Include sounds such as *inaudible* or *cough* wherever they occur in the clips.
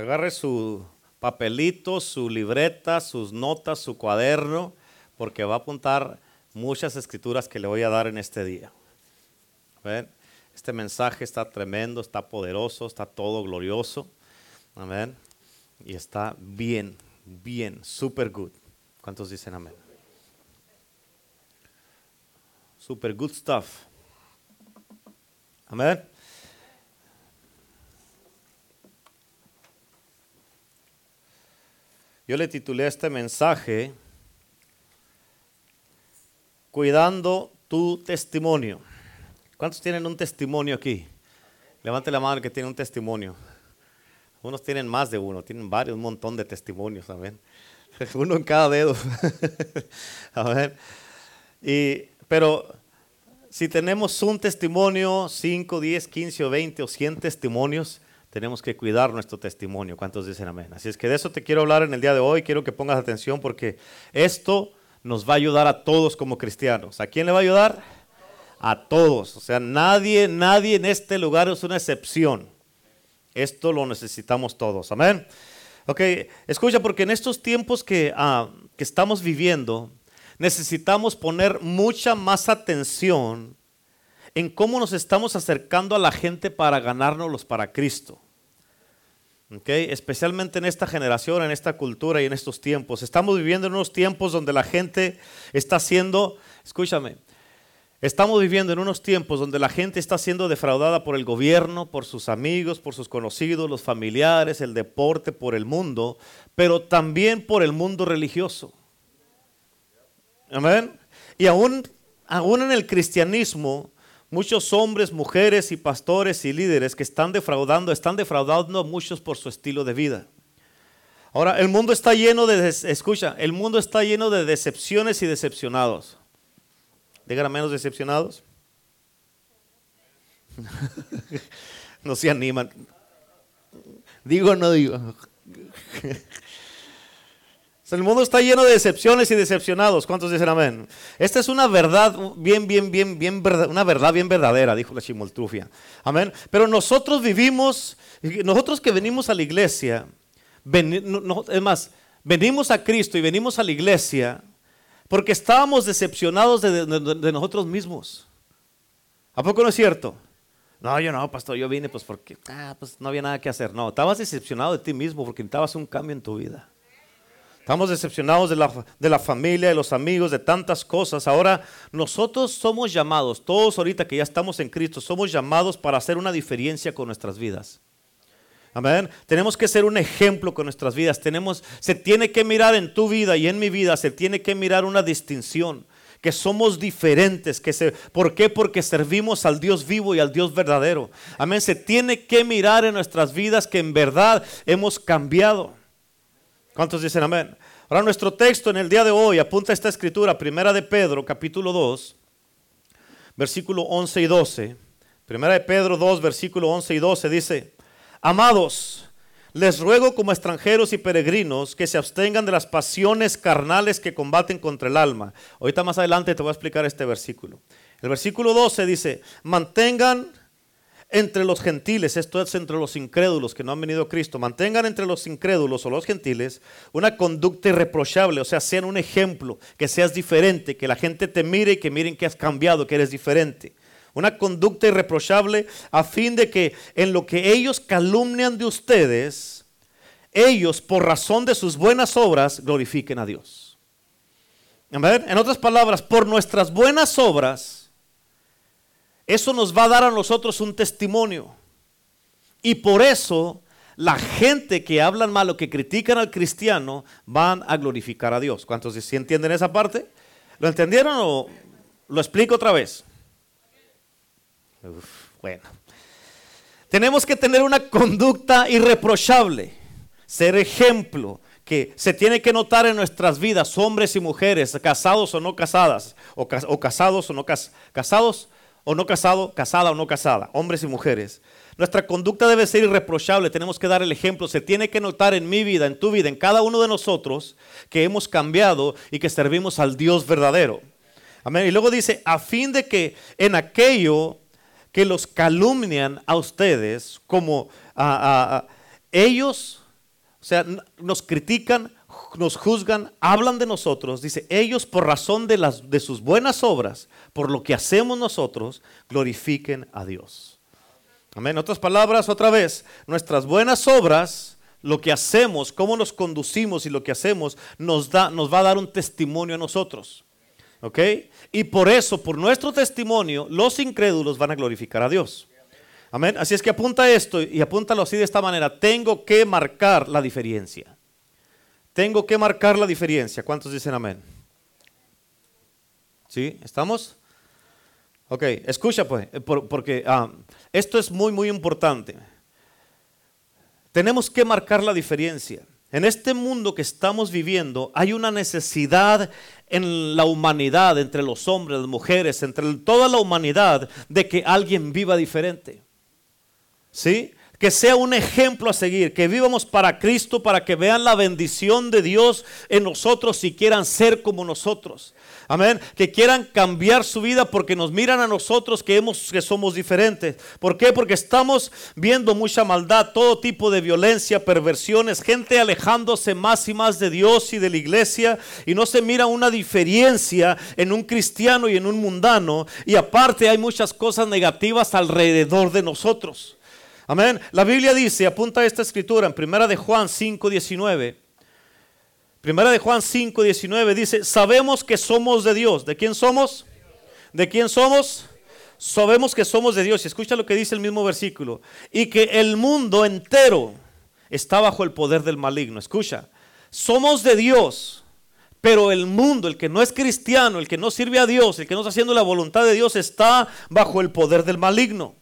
Agarre su papelito, su libreta, sus notas, su cuaderno, porque va a apuntar muchas escrituras que le voy a dar en este día. Este mensaje está tremendo, está poderoso, está todo glorioso. Amén. Y está bien, bien, super good. ¿Cuántos dicen amén? Super good stuff. Amén. Yo le titulé este mensaje Cuidando tu testimonio. ¿Cuántos tienen un testimonio aquí? Levante la mano que tiene un testimonio. Unos tienen más de uno, tienen varios, un montón de testimonios, amén. *laughs* Uno en cada dedo. *laughs* amén. Y, pero si tenemos un testimonio, 5, 10, 15 o 20 o 100 testimonios, tenemos que cuidar nuestro testimonio. ¿Cuántos dicen amén? Así es que de eso te quiero hablar en el día de hoy. Quiero que pongas atención porque esto nos va a ayudar a todos como cristianos. ¿A quién le va a ayudar? A todos. O sea, nadie, nadie en este lugar es una excepción. Esto lo necesitamos todos. Amén. Ok, escucha, porque en estos tiempos que, ah, que estamos viviendo, necesitamos poner mucha más atención en cómo nos estamos acercando a la gente para ganárnoslos para Cristo. Okay? Especialmente en esta generación, en esta cultura y en estos tiempos. Estamos viviendo en unos tiempos donde la gente está siendo, escúchame, estamos viviendo en unos tiempos donde la gente está siendo defraudada por el gobierno, por sus amigos, por sus conocidos, los familiares, el deporte, por el mundo, pero también por el mundo religioso. Amén. Y aún, aún en el cristianismo, muchos hombres, mujeres y pastores y líderes que están defraudando, están defraudando a muchos por su estilo de vida. Ahora, el mundo está lleno de, escucha, el mundo está lleno de decepciones y decepcionados. Digan menos decepcionados. *laughs* no se animan. Digo o no digo. *laughs* El mundo está lleno de decepciones y decepcionados. ¿Cuántos dicen amén? Esta es una verdad bien, bien, bien, bien, una verdad bien verdadera, dijo la chimoltrufia. Amén. Pero nosotros vivimos, nosotros que venimos a la iglesia, es más, venimos a Cristo y venimos a la iglesia porque estábamos decepcionados de, nosotros mismos. ¿A poco no es cierto? No, yo no, pastor, yo vine pues porque ah, pues no había nada que hacer. No, estabas decepcionado de ti mismo porque necesitabas un cambio en tu vida. Estamos decepcionados de la, de la, familia, de los amigos, de tantas cosas. Ahora nosotros somos llamados, todos ahorita que ya estamos en Cristo, somos llamados para hacer una diferencia con nuestras vidas. Amén. Tenemos que ser un ejemplo con nuestras vidas. Tenemos, se tiene que mirar en tu vida y en mi vida, se tiene que mirar una distinción. Que somos diferentes. Que se, ¿Por qué? Porque servimos al Dios vivo y al Dios verdadero. Amén. Se tiene que mirar en nuestras vidas que en verdad hemos cambiado. ¿Cuántos dicen amén? Ahora nuestro texto en el día de hoy apunta a esta escritura, primera de Pedro, capítulo 2, versículo 11 y 12. Primera de Pedro 2, versículo 11 y 12 dice, Amados, les ruego como extranjeros y peregrinos que se abstengan de las pasiones carnales que combaten contra el alma. Ahorita más adelante te voy a explicar este versículo. El versículo 12 dice, mantengan entre los gentiles, esto es entre los incrédulos que no han venido a Cristo, mantengan entre los incrédulos o los gentiles una conducta irreprochable, o sea, sean un ejemplo, que seas diferente, que la gente te mire y que miren que has cambiado, que eres diferente. Una conducta irreprochable a fin de que en lo que ellos calumnian de ustedes, ellos por razón de sus buenas obras glorifiquen a Dios. En otras palabras, por nuestras buenas obras, eso nos va a dar a nosotros un testimonio. Y por eso la gente que hablan mal o que critican al cristiano van a glorificar a Dios. ¿Cuántos sí entienden esa parte? ¿Lo entendieron o lo explico otra vez? bueno. Tenemos que tener una conducta irreprochable, ser ejemplo, que se tiene que notar en nuestras vidas, hombres y mujeres, casados o no casadas, o, casados o no casados o no casado, casada o no casada, hombres y mujeres. Nuestra conducta debe ser irreprochable, tenemos que dar el ejemplo. Se tiene que notar en mi vida, en tu vida, en cada uno de nosotros que hemos cambiado y que servimos al Dios verdadero. Amén. Y luego dice, a fin de que en aquello que los calumnian a ustedes, como a, ellos O sea, nos critican, nos juzgan, hablan de nosotros. Dice, ellos por razón de, las, de sus buenas obras, por lo que hacemos nosotros, glorifiquen a Dios. Amén. Otras palabras, otra vez, nuestras buenas obras, lo que hacemos, cómo nos conducimos y lo que hacemos, nos, da, nos va a dar un testimonio a nosotros. ¿Ok? Y por eso, por nuestro testimonio, los incrédulos van a glorificar a Dios. Amén. Así es que apunta esto y apúntalo así de esta manera. Tengo que marcar la diferencia. Tengo que marcar la diferencia. ¿Cuántos dicen amén? ¿Sí? ¿Estamos? Ok, escucha pues, eh, porque ah, esto es muy, muy importante. Tenemos que marcar la diferencia. En este mundo que estamos viviendo hay una necesidad en la humanidad, entre los hombres, las mujeres, entre toda la humanidad, de que alguien viva diferente. ¿Sí? Que sea un ejemplo a seguir, que vivamos para Cristo, para que vean la bendición de Dios en nosotros y quieran ser como nosotros. Amén. Que quieran cambiar su vida porque nos miran a nosotros que, hemos, que somos diferentes. ¿Por qué? Porque estamos viendo mucha maldad, todo tipo de violencia, perversiones, gente alejándose más y más de Dios y de la iglesia. Y no se mira una diferencia en un cristiano y en un mundano. Y aparte hay muchas cosas negativas alrededor de nosotros. Amén. La Biblia dice, apunta esta escritura en primera de Juan 5, 19. Primera de Juan 5, 19 dice, sabemos que somos de Dios. ¿De quién somos? ¿De quién somos? Sabemos que somos de Dios. Y escucha lo que dice el mismo versículo. Y que el mundo entero está bajo el poder del maligno. Escucha, somos de Dios. Pero el mundo, el que no es cristiano, el que no sirve a Dios, el que no está haciendo la voluntad de Dios, está bajo el poder del maligno.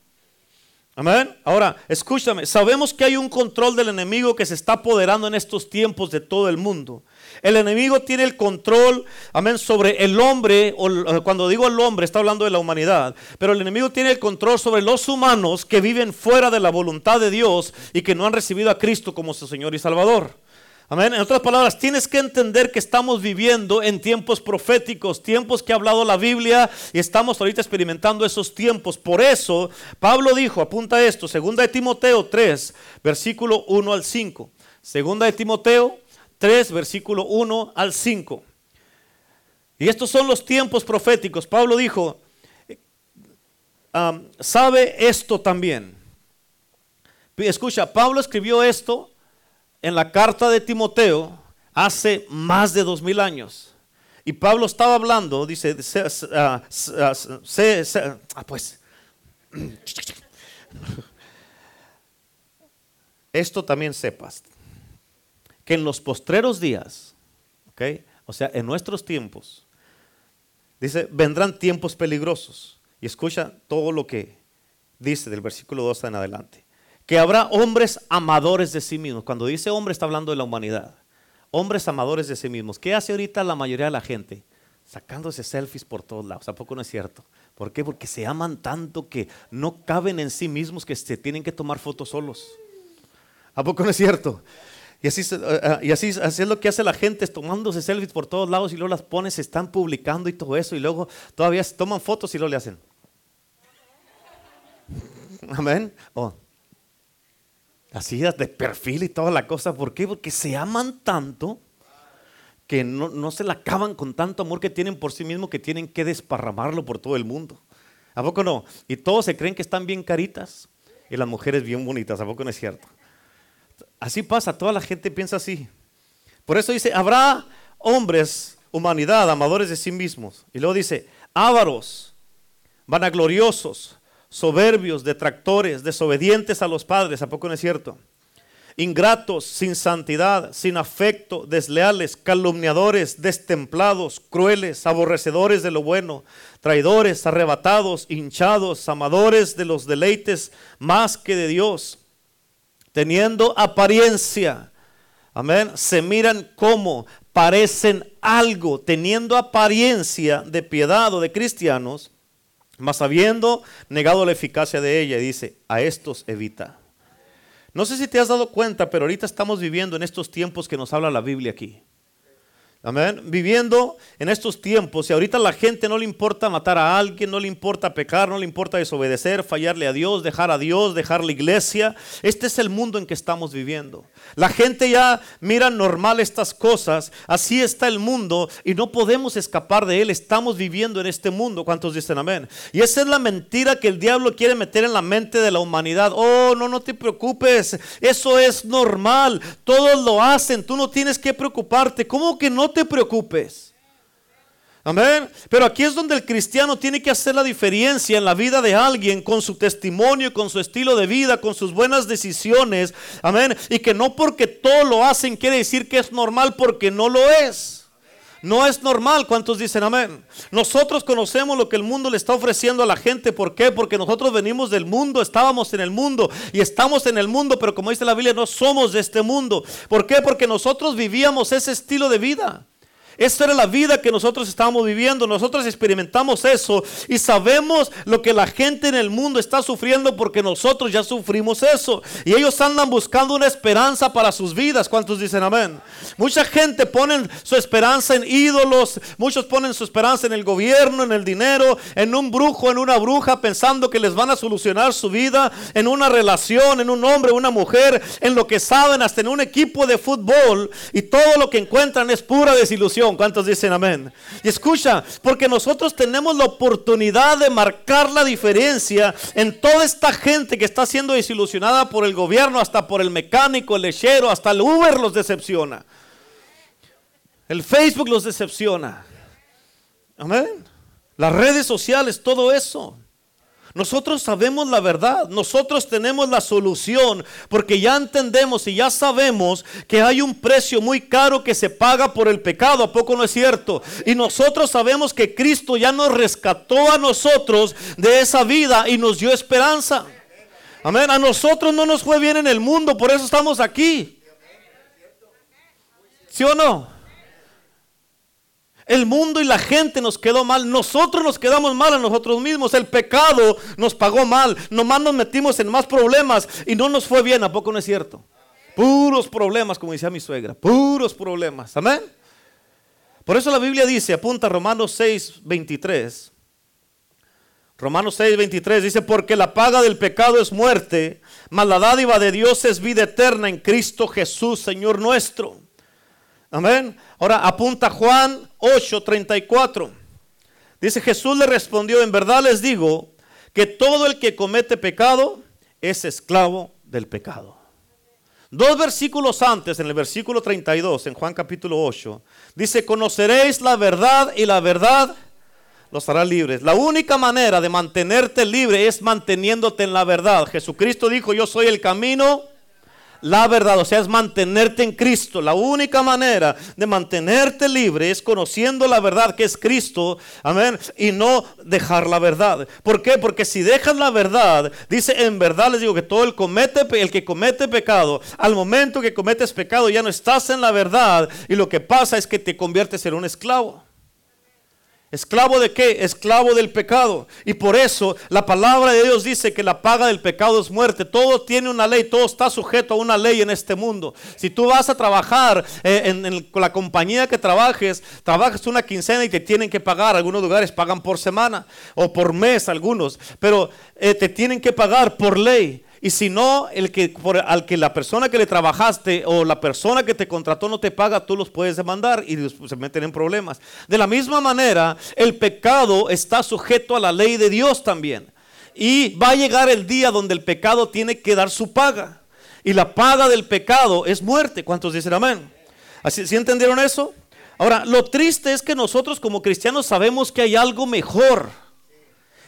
Amén. Ahora, escúchame, sabemos que hay un control del enemigo que se está apoderando en estos tiempos de todo el mundo. El enemigo tiene el control, amén, sobre el hombre, o eh, cuando digo el hombre, está hablando de la humanidad, pero el enemigo tiene el control sobre los humanos que viven fuera de la voluntad de Dios y que no han recibido a Cristo como su Señor y Salvador. Amén. En otras palabras, tienes que entender que estamos viviendo en tiempos proféticos, tiempos que ha hablado la Biblia y estamos ahorita experimentando esos tiempos. Por eso, Pablo dijo, apunta esto, segunda de Timoteo 3, versículo 1 al 5. Segunda de Timoteo 3, versículo 1 al 5. Y estos son los tiempos proféticos. Pablo dijo, sabe esto también. Escucha, Pablo escribió esto en la carta de Timoteo hace más de dos mil años. Y Pablo estaba hablando, dice, pues, esto también sepas, que en los postreros días, ¿ok? O sea, en nuestros tiempos, dice, vendrán tiempos peligrosos. Y escucha todo lo que dice del versículo 2 en adelante que habrá hombres amadores de sí mismos. Cuando dice hombre está hablando de la humanidad. Hombres amadores de sí mismos. ¿Qué hace ahorita la mayoría de la gente? Sacándose selfies por todos lados. ¿A poco no es cierto? ¿Por qué? Porque se aman tanto que no caben en sí mismos que se tienen que tomar fotos solos. ¿A poco no es cierto? Y así, eh, eh, y así, es lo que hace la gente, tomándose selfies por todos lados y luego las ponen, se están publicando y todo eso, y luego todavía se toman fotos y luego le hacen. *laughs* Amén. Oh, así de perfil y toda la cosa. ¿Por qué? Porque se aman tanto que no, se la acaban con tanto amor que tienen por sí mismos que tienen que desparramarlo por todo el mundo. ¿A poco no? Y todos se creen que están bien caritas y las mujeres bien bonitas. ¿A poco no es cierto? Así pasa, toda la gente piensa así. Por eso dice, habrá hombres, humanidad, amadores de sí mismos. Y luego dice, ávaros, vanagloriosos, soberbios, detractores, desobedientes a los padres, ¿a poco no es cierto? Ingratos, sin santidad, sin afecto, desleales, calumniadores, destemplados, crueles, aborrecedores de lo bueno, traidores, arrebatados, hinchados, amadores de los deleites más que de Dios, teniendo apariencia. Amén. Se miran como parecen algo, teniendo apariencia de piedad o de cristianos, mas habiendo negado la eficacia de ella, dice, a estos evita. No sé si te has dado cuenta, pero ahorita estamos viviendo en estos tiempos que nos habla la Biblia aquí. Amén. Viviendo en estos tiempos y ahorita la gente no le importa matar a alguien, no le importa pecar, no le importa desobedecer, fallarle a Dios, dejar a Dios, dejar la iglesia. Este es el mundo en que estamos viviendo. La gente ya mira normal estas cosas, así está el mundo y no podemos escapar de él. Estamos viviendo en este mundo. ¿Cuántos dicen amén? Y esa es la mentira que el diablo quiere meter en la mente de la humanidad. Oh, no, no te preocupes, eso es normal. Todos lo hacen, tú no tienes que preocuparte. ¿Cómo que no te preocupes. Amén. Pero aquí es donde el cristiano tiene que hacer la diferencia en la vida de alguien con su testimonio, con su estilo de vida, con sus buenas decisiones. Amén. Y que no porque todo lo hacen quiere decir que es normal porque no lo es. No es normal. ¿Cuántos dicen amén? Nosotros conocemos lo que el mundo le está ofreciendo a la gente. ¿Por qué? Porque nosotros venimos del mundo, estábamos en el mundo y estamos en el mundo, pero como dice la Biblia, no somos de este mundo. ¿Por qué? Porque nosotros vivíamos ese estilo de vida. Esa era la vida que nosotros estábamos viviendo. Nosotros experimentamos eso y sabemos lo que la gente en el mundo está sufriendo porque nosotros ya sufrimos eso. Y ellos andan buscando una esperanza para sus vidas. ¿Cuántos dicen amén? Mucha gente pone su esperanza en ídolos. Muchos ponen su esperanza en el gobierno, en el dinero, en un brujo, en una bruja, pensando que les van a solucionar su vida, en una relación, en un hombre, una mujer, en lo que saben, hasta en un equipo de fútbol. Y todo lo que encuentran es pura desilusión. ¿Cuántos dicen amén? Y escucha, porque nosotros tenemos la oportunidad de marcar la diferencia en toda esta gente que está siendo desilusionada por el gobierno, hasta por el mecánico, el lechero, hasta el Uber los decepciona. El Facebook los decepciona. Amén. Las redes sociales, todo eso. Nosotros sabemos la verdad, nosotros tenemos la solución, porque ya entendemos y ya sabemos que hay un precio muy caro que se paga por el pecado, ¿a poco no es cierto? Y nosotros sabemos que Cristo ya nos rescató a nosotros de esa vida y nos dio esperanza. Amén, a nosotros no nos fue bien en el mundo, por eso estamos aquí. ¿Sí o no? El mundo y la gente nos quedó mal. Nosotros nos quedamos mal a nosotros mismos. El pecado nos pagó mal. Nomás nos metimos en más problemas y no nos fue bien. ¿A poco no es cierto? Puros problemas, como decía mi suegra. Puros problemas. Amén. Por eso la Biblia dice, apunta Romanos 6, 23. Romanos 6, 23 dice, porque la paga del pecado es muerte, mas la dádiva de Dios es vida eterna en Cristo Jesús, Señor nuestro. Amén. Ahora apunta Juan 8:34. Dice Jesús le respondió, en verdad les digo que todo el que comete pecado es esclavo del pecado. Dos versículos antes, en el versículo 32, en Juan capítulo 8, dice, conoceréis la verdad y la verdad los hará libres. La única manera de mantenerte libre es manteniéndote en la verdad. Jesucristo dijo, yo soy el camino, la verdad, o sea, es mantenerte en Cristo. La única manera de mantenerte libre es conociendo la verdad que es Cristo, amén, y no dejar la verdad. ¿Por qué? Porque si dejas la verdad, dice en verdad les digo que todo el comete el que comete pecado, al momento que cometes pecado ya no estás en la verdad y lo que pasa es que te conviertes en un esclavo. ¿Esclavo de qué? Esclavo del pecado. Y por eso la palabra de Dios dice que la paga del pecado es muerte. Todo tiene una ley, todo está sujeto a una ley en este mundo. Si tú vas a trabajar eh, en, la compañía que trabajes, trabajas una quincena y te tienen que pagar. Algunos lugares pagan por semana o por mes algunos, pero eh, te tienen que pagar por ley. Y si no, el que, por, al que la persona que le trabajaste o la persona que te contrató no te paga, tú los puedes demandar y se meten en problemas. De la misma manera, el pecado está sujeto a la ley de Dios también. Y va a llegar el día donde el pecado tiene que dar su paga. Y la paga del pecado es muerte. ¿Cuántos dicen amén? ¿Así, ¿Sí entendieron eso? Ahora, lo triste es que nosotros como cristianos sabemos que hay algo mejor.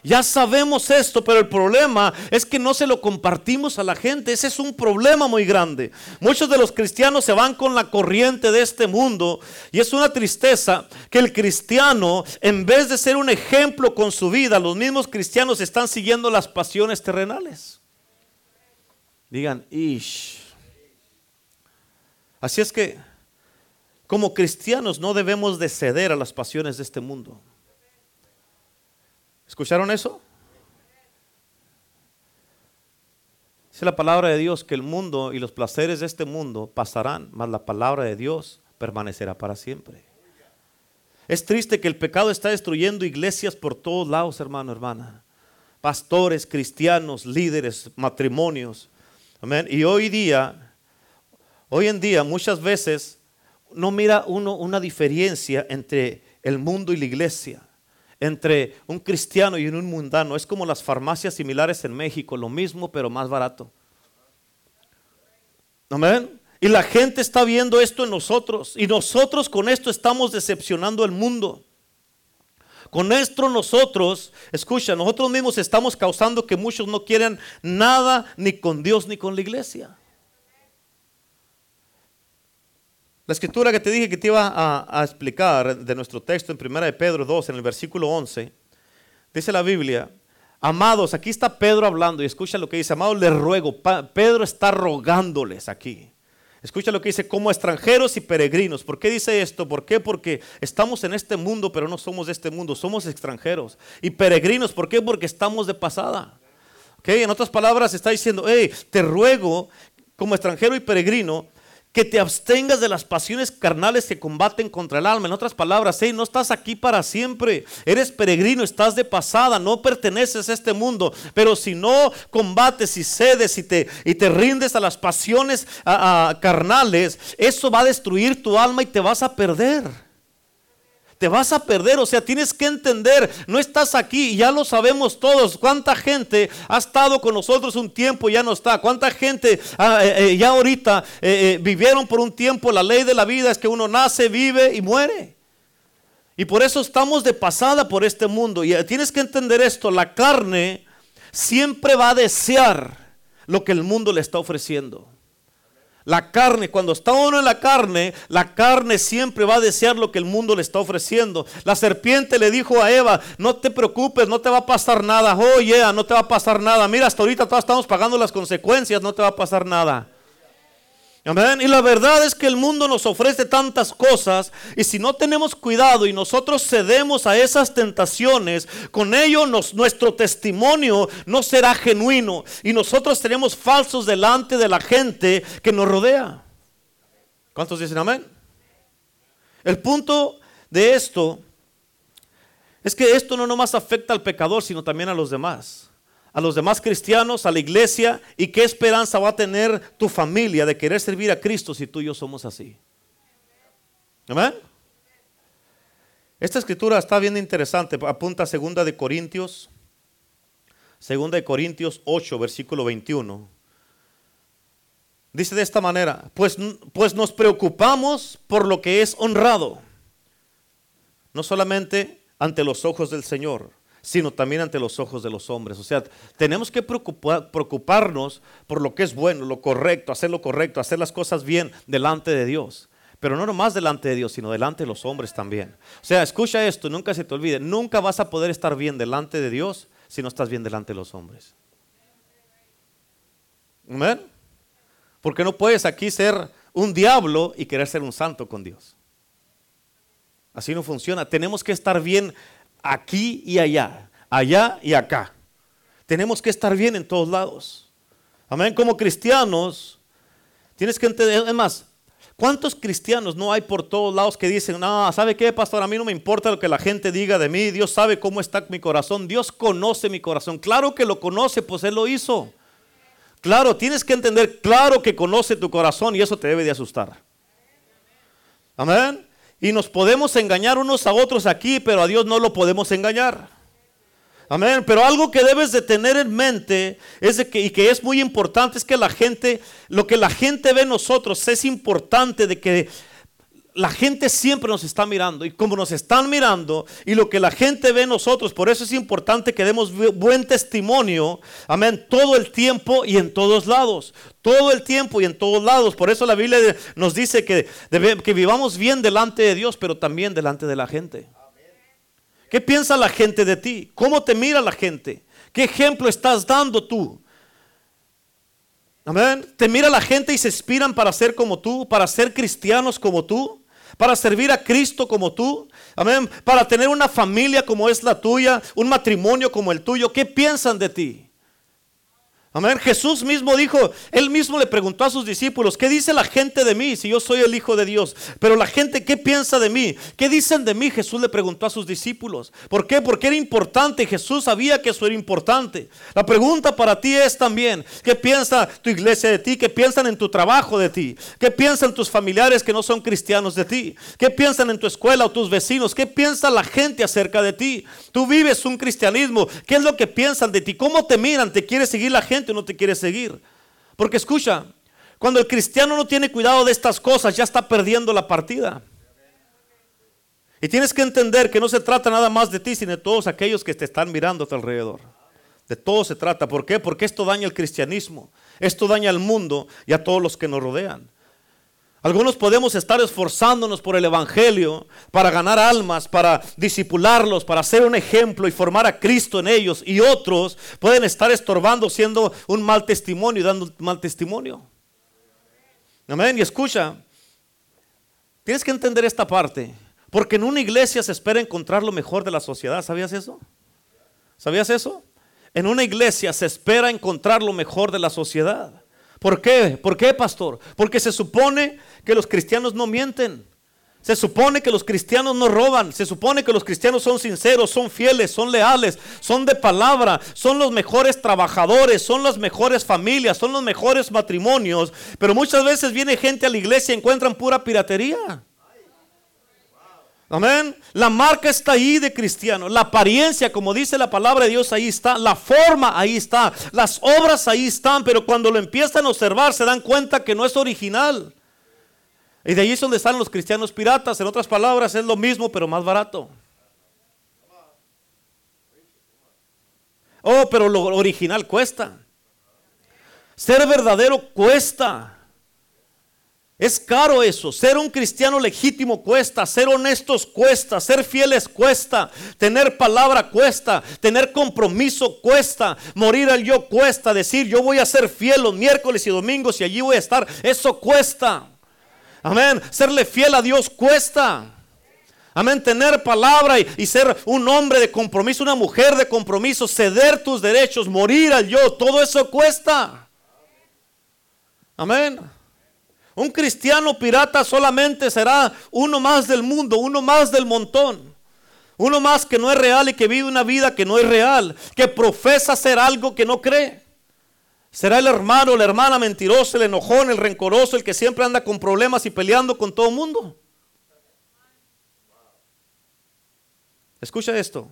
Ya sabemos esto, pero el problema es que no se lo compartimos a la gente. Ese es un problema muy grande. Muchos de los cristianos se van con la corriente de este mundo y es una tristeza que el cristiano, en vez de ser un ejemplo con su vida, los mismos cristianos están siguiendo las pasiones terrenales. Digan, ish. Así es que, como cristianos, no debemos de ceder a las pasiones de este mundo. ¿Escucharon eso? Dice la palabra de Dios que el mundo y los placeres de este mundo pasarán, mas la palabra de Dios permanecerá para siempre. Es triste que el pecado está destruyendo iglesias por todos lados, hermano, hermana. Pastores, cristianos, líderes, matrimonios. Amén. Y hoy día, hoy en día muchas veces no mira uno una diferencia entre el mundo y la iglesia, entre un cristiano y un mundano. Es como las farmacias similares en México, lo mismo pero más barato. Amén. Y la gente está viendo esto en nosotros. Y nosotros con esto estamos decepcionando al mundo. Con esto nosotros, escucha, nosotros mismos estamos causando que muchos no quieran nada ni con Dios ni con la iglesia. La escritura que te dije que te iba a, explicar de nuestro texto en 1 de Pedro 2, en el versículo 11, dice la Biblia, amados, aquí está Pedro hablando y escucha lo que dice, amados, les ruego, Pedro está rogándoles aquí. Escucha lo que dice, como extranjeros y peregrinos. ¿Por qué dice esto? ¿Por qué? Porque estamos en este mundo, pero no somos de este mundo, somos extranjeros. Y peregrinos, ¿por qué? Porque estamos de pasada. ¿Okay? En otras palabras, está diciendo, hey, te ruego como extranjero y peregrino que te abstengas de las pasiones carnales que combaten contra el alma. En otras palabras, hey, no estás aquí para siempre. Eres peregrino, estás de pasada, no perteneces a este mundo. Pero si no combates y cedes y te, y te rindes a las pasiones carnales, eso va a destruir tu alma y te vas a perder te vas a perder. O sea, tienes que entender, no estás aquí, ya lo sabemos todos. ¿Cuánta gente ha estado con nosotros un tiempo y ya no está? ¿Cuánta gente ah, eh, eh, ya ahorita eh, vivieron por un tiempo? La ley de la vida es que uno nace, vive y muere. Y por eso estamos de pasada por este mundo. Y tienes que entender esto, la carne siempre va a desear lo que el mundo le está ofreciendo. La carne, cuando está uno en la carne, la carne siempre va a desear lo que el mundo le está ofreciendo. La serpiente le dijo a Eva, no te preocupes, no te va a pasar nada. Oh, yeah, no te va a pasar nada. Mira, hasta ahorita todos estamos pagando las consecuencias, no te va a pasar nada. Y la verdad es que el mundo nos ofrece tantas cosas y si no tenemos cuidado y nosotros cedemos a esas tentaciones, con ello nuestro testimonio no será genuino y nosotros seremos falsos delante de la gente que nos rodea. ¿Cuántos dicen amén? El punto de esto es que esto no nomás afecta al pecador, sino también a los demás a los demás cristianos, a la iglesia, y qué esperanza va a tener tu familia de querer servir a Cristo si tú y yo somos así. Amén. Esta escritura está bien interesante, apunta a segunda de Corintios, segunda de Corintios 8, versículo 21. Dice de esta manera, pues, pues nos preocupamos por lo que es honrado, no solamente ante los ojos del Señor, sino también ante los ojos de los hombres. O sea, tenemos que preocuparnos por lo que es bueno, lo correcto, hacer lo correcto, hacer las cosas bien delante de Dios. Pero no nomás delante de Dios, sino delante de los hombres también. O sea, escucha esto, nunca se te olvide, nunca vas a poder estar bien delante de Dios si no estás bien delante de los hombres. ¿Amén? Porque no puedes aquí ser un diablo y querer ser un santo con Dios. Así no funciona. Tenemos que estar bien aquí y allá, allá y acá. Tenemos que estar bien en todos lados. Amén. Como cristianos, tienes que entender, es más, ¿cuántos cristianos no hay por todos lados que dicen, no, ¿sabe qué, pastor? A mí no me importa lo que la gente diga de mí, Dios sabe cómo está mi corazón, Dios conoce mi corazón. Claro que lo conoce, pues Él lo hizo. Claro, tienes que entender, claro que conoce tu corazón y eso te debe de asustar. Amén. Y nos podemos engañar unos a otros aquí, pero a Dios no lo podemos engañar. Amén. Pero algo que debes de tener en mente es de que, y que es muy importante, es que la gente, lo que la gente ve en nosotros es importante de que la gente siempre nos está mirando y como nos están mirando y lo que la gente ve en nosotros, por eso es importante que demos buen testimonio, amén, todo el tiempo y en todos lados, todo el tiempo y en todos lados. Por eso la Biblia nos dice que, que vivamos bien delante de Dios, pero también delante de la gente. ¿Qué piensa la gente de ti? ¿Cómo te mira la gente? ¿Qué ejemplo estás dando tú? Amén. Te mira la gente y se inspiran para ser como tú, para ser cristianos como tú para servir a Cristo como tú, amén, para tener una familia como es la tuya, un matrimonio como el tuyo, ¿qué piensan de ti? Amén. Jesús mismo dijo, él mismo le preguntó a sus discípulos, ¿qué dice la gente de mí si yo soy el Hijo de Dios? Pero la gente, ¿qué piensa de mí? ¿Qué dicen de mí? Jesús le preguntó a sus discípulos. ¿Por qué? Porque era importante. Jesús sabía que eso era importante. La pregunta para ti es también, ¿qué piensa tu iglesia de ti? ¿Qué piensan en tu trabajo de ti? ¿Qué piensan tus familiares que no son cristianos de ti? ¿Qué piensan en tu escuela o tus vecinos? ¿Qué piensa la gente acerca de ti? Tú vives un cristianismo. ¿Qué es lo que piensan de ti? ¿Cómo te miran? ¿Te quiere seguir la gente? No te quiere seguir. Porque escucha, cuando el cristiano no tiene cuidado de estas cosas, ya está perdiendo la partida. Y tienes que entender que no se trata nada más de ti, sino de todos aquellos que te están mirando a tu alrededor. De todo se trata. ¿Por qué? Porque esto daña el cristianismo. Esto daña al mundo y a todos los que nos rodean. Algunos podemos estar esforzándonos por el Evangelio para ganar almas, para disipularlos, para ser un ejemplo y formar a Cristo en ellos. Y otros pueden estar estorbando, siendo un mal testimonio dando un mal testimonio. Amén. Y escucha, tienes que entender esta parte. Porque en una iglesia se espera encontrar lo mejor de la sociedad. ¿Sabías eso? ¿Sabías eso? En una iglesia se espera encontrar lo mejor de la sociedad. ¿Por qué? ¿Por qué, pastor? Porque se supone que los cristianos no mienten. Se supone que los cristianos no roban. Se supone que los cristianos son sinceros, son fieles, son leales, son de palabra, son los mejores trabajadores, son las mejores familias, son los mejores matrimonios. Pero muchas veces viene gente a la iglesia y encuentran pura piratería. Amén. La marca está ahí de cristiano. La apariencia, como dice la palabra de Dios, ahí está. La forma, ahí está. Las obras, ahí están. Pero cuando lo empiezan a observar, se dan cuenta que no es original. Y de ahí es donde están los cristianos piratas. En otras palabras, es lo mismo, pero más barato. Oh, pero lo original cuesta. Ser verdadero cuesta. Es caro eso. Ser un cristiano legítimo cuesta. Ser honestos cuesta. Ser fieles cuesta. Tener palabra cuesta. Tener compromiso cuesta. Morir al yo cuesta. Decir yo voy a ser fiel los miércoles y domingos y allí voy a estar. Eso cuesta. Amén. Serle fiel a Dios cuesta. Amén. Tener palabra y, y, ser un hombre de compromiso, una mujer de compromiso, ceder tus derechos, morir al yo, todo eso cuesta. Amén. Un cristiano pirata solamente será uno más del mundo, uno más del montón. Uno más que no es real y que vive una vida que no es real, que profesa ser algo que no cree. Será el hermano, la hermana mentirosa, el enojón, el rencoroso, el que siempre anda con problemas y peleando con todo el mundo. Escucha esto.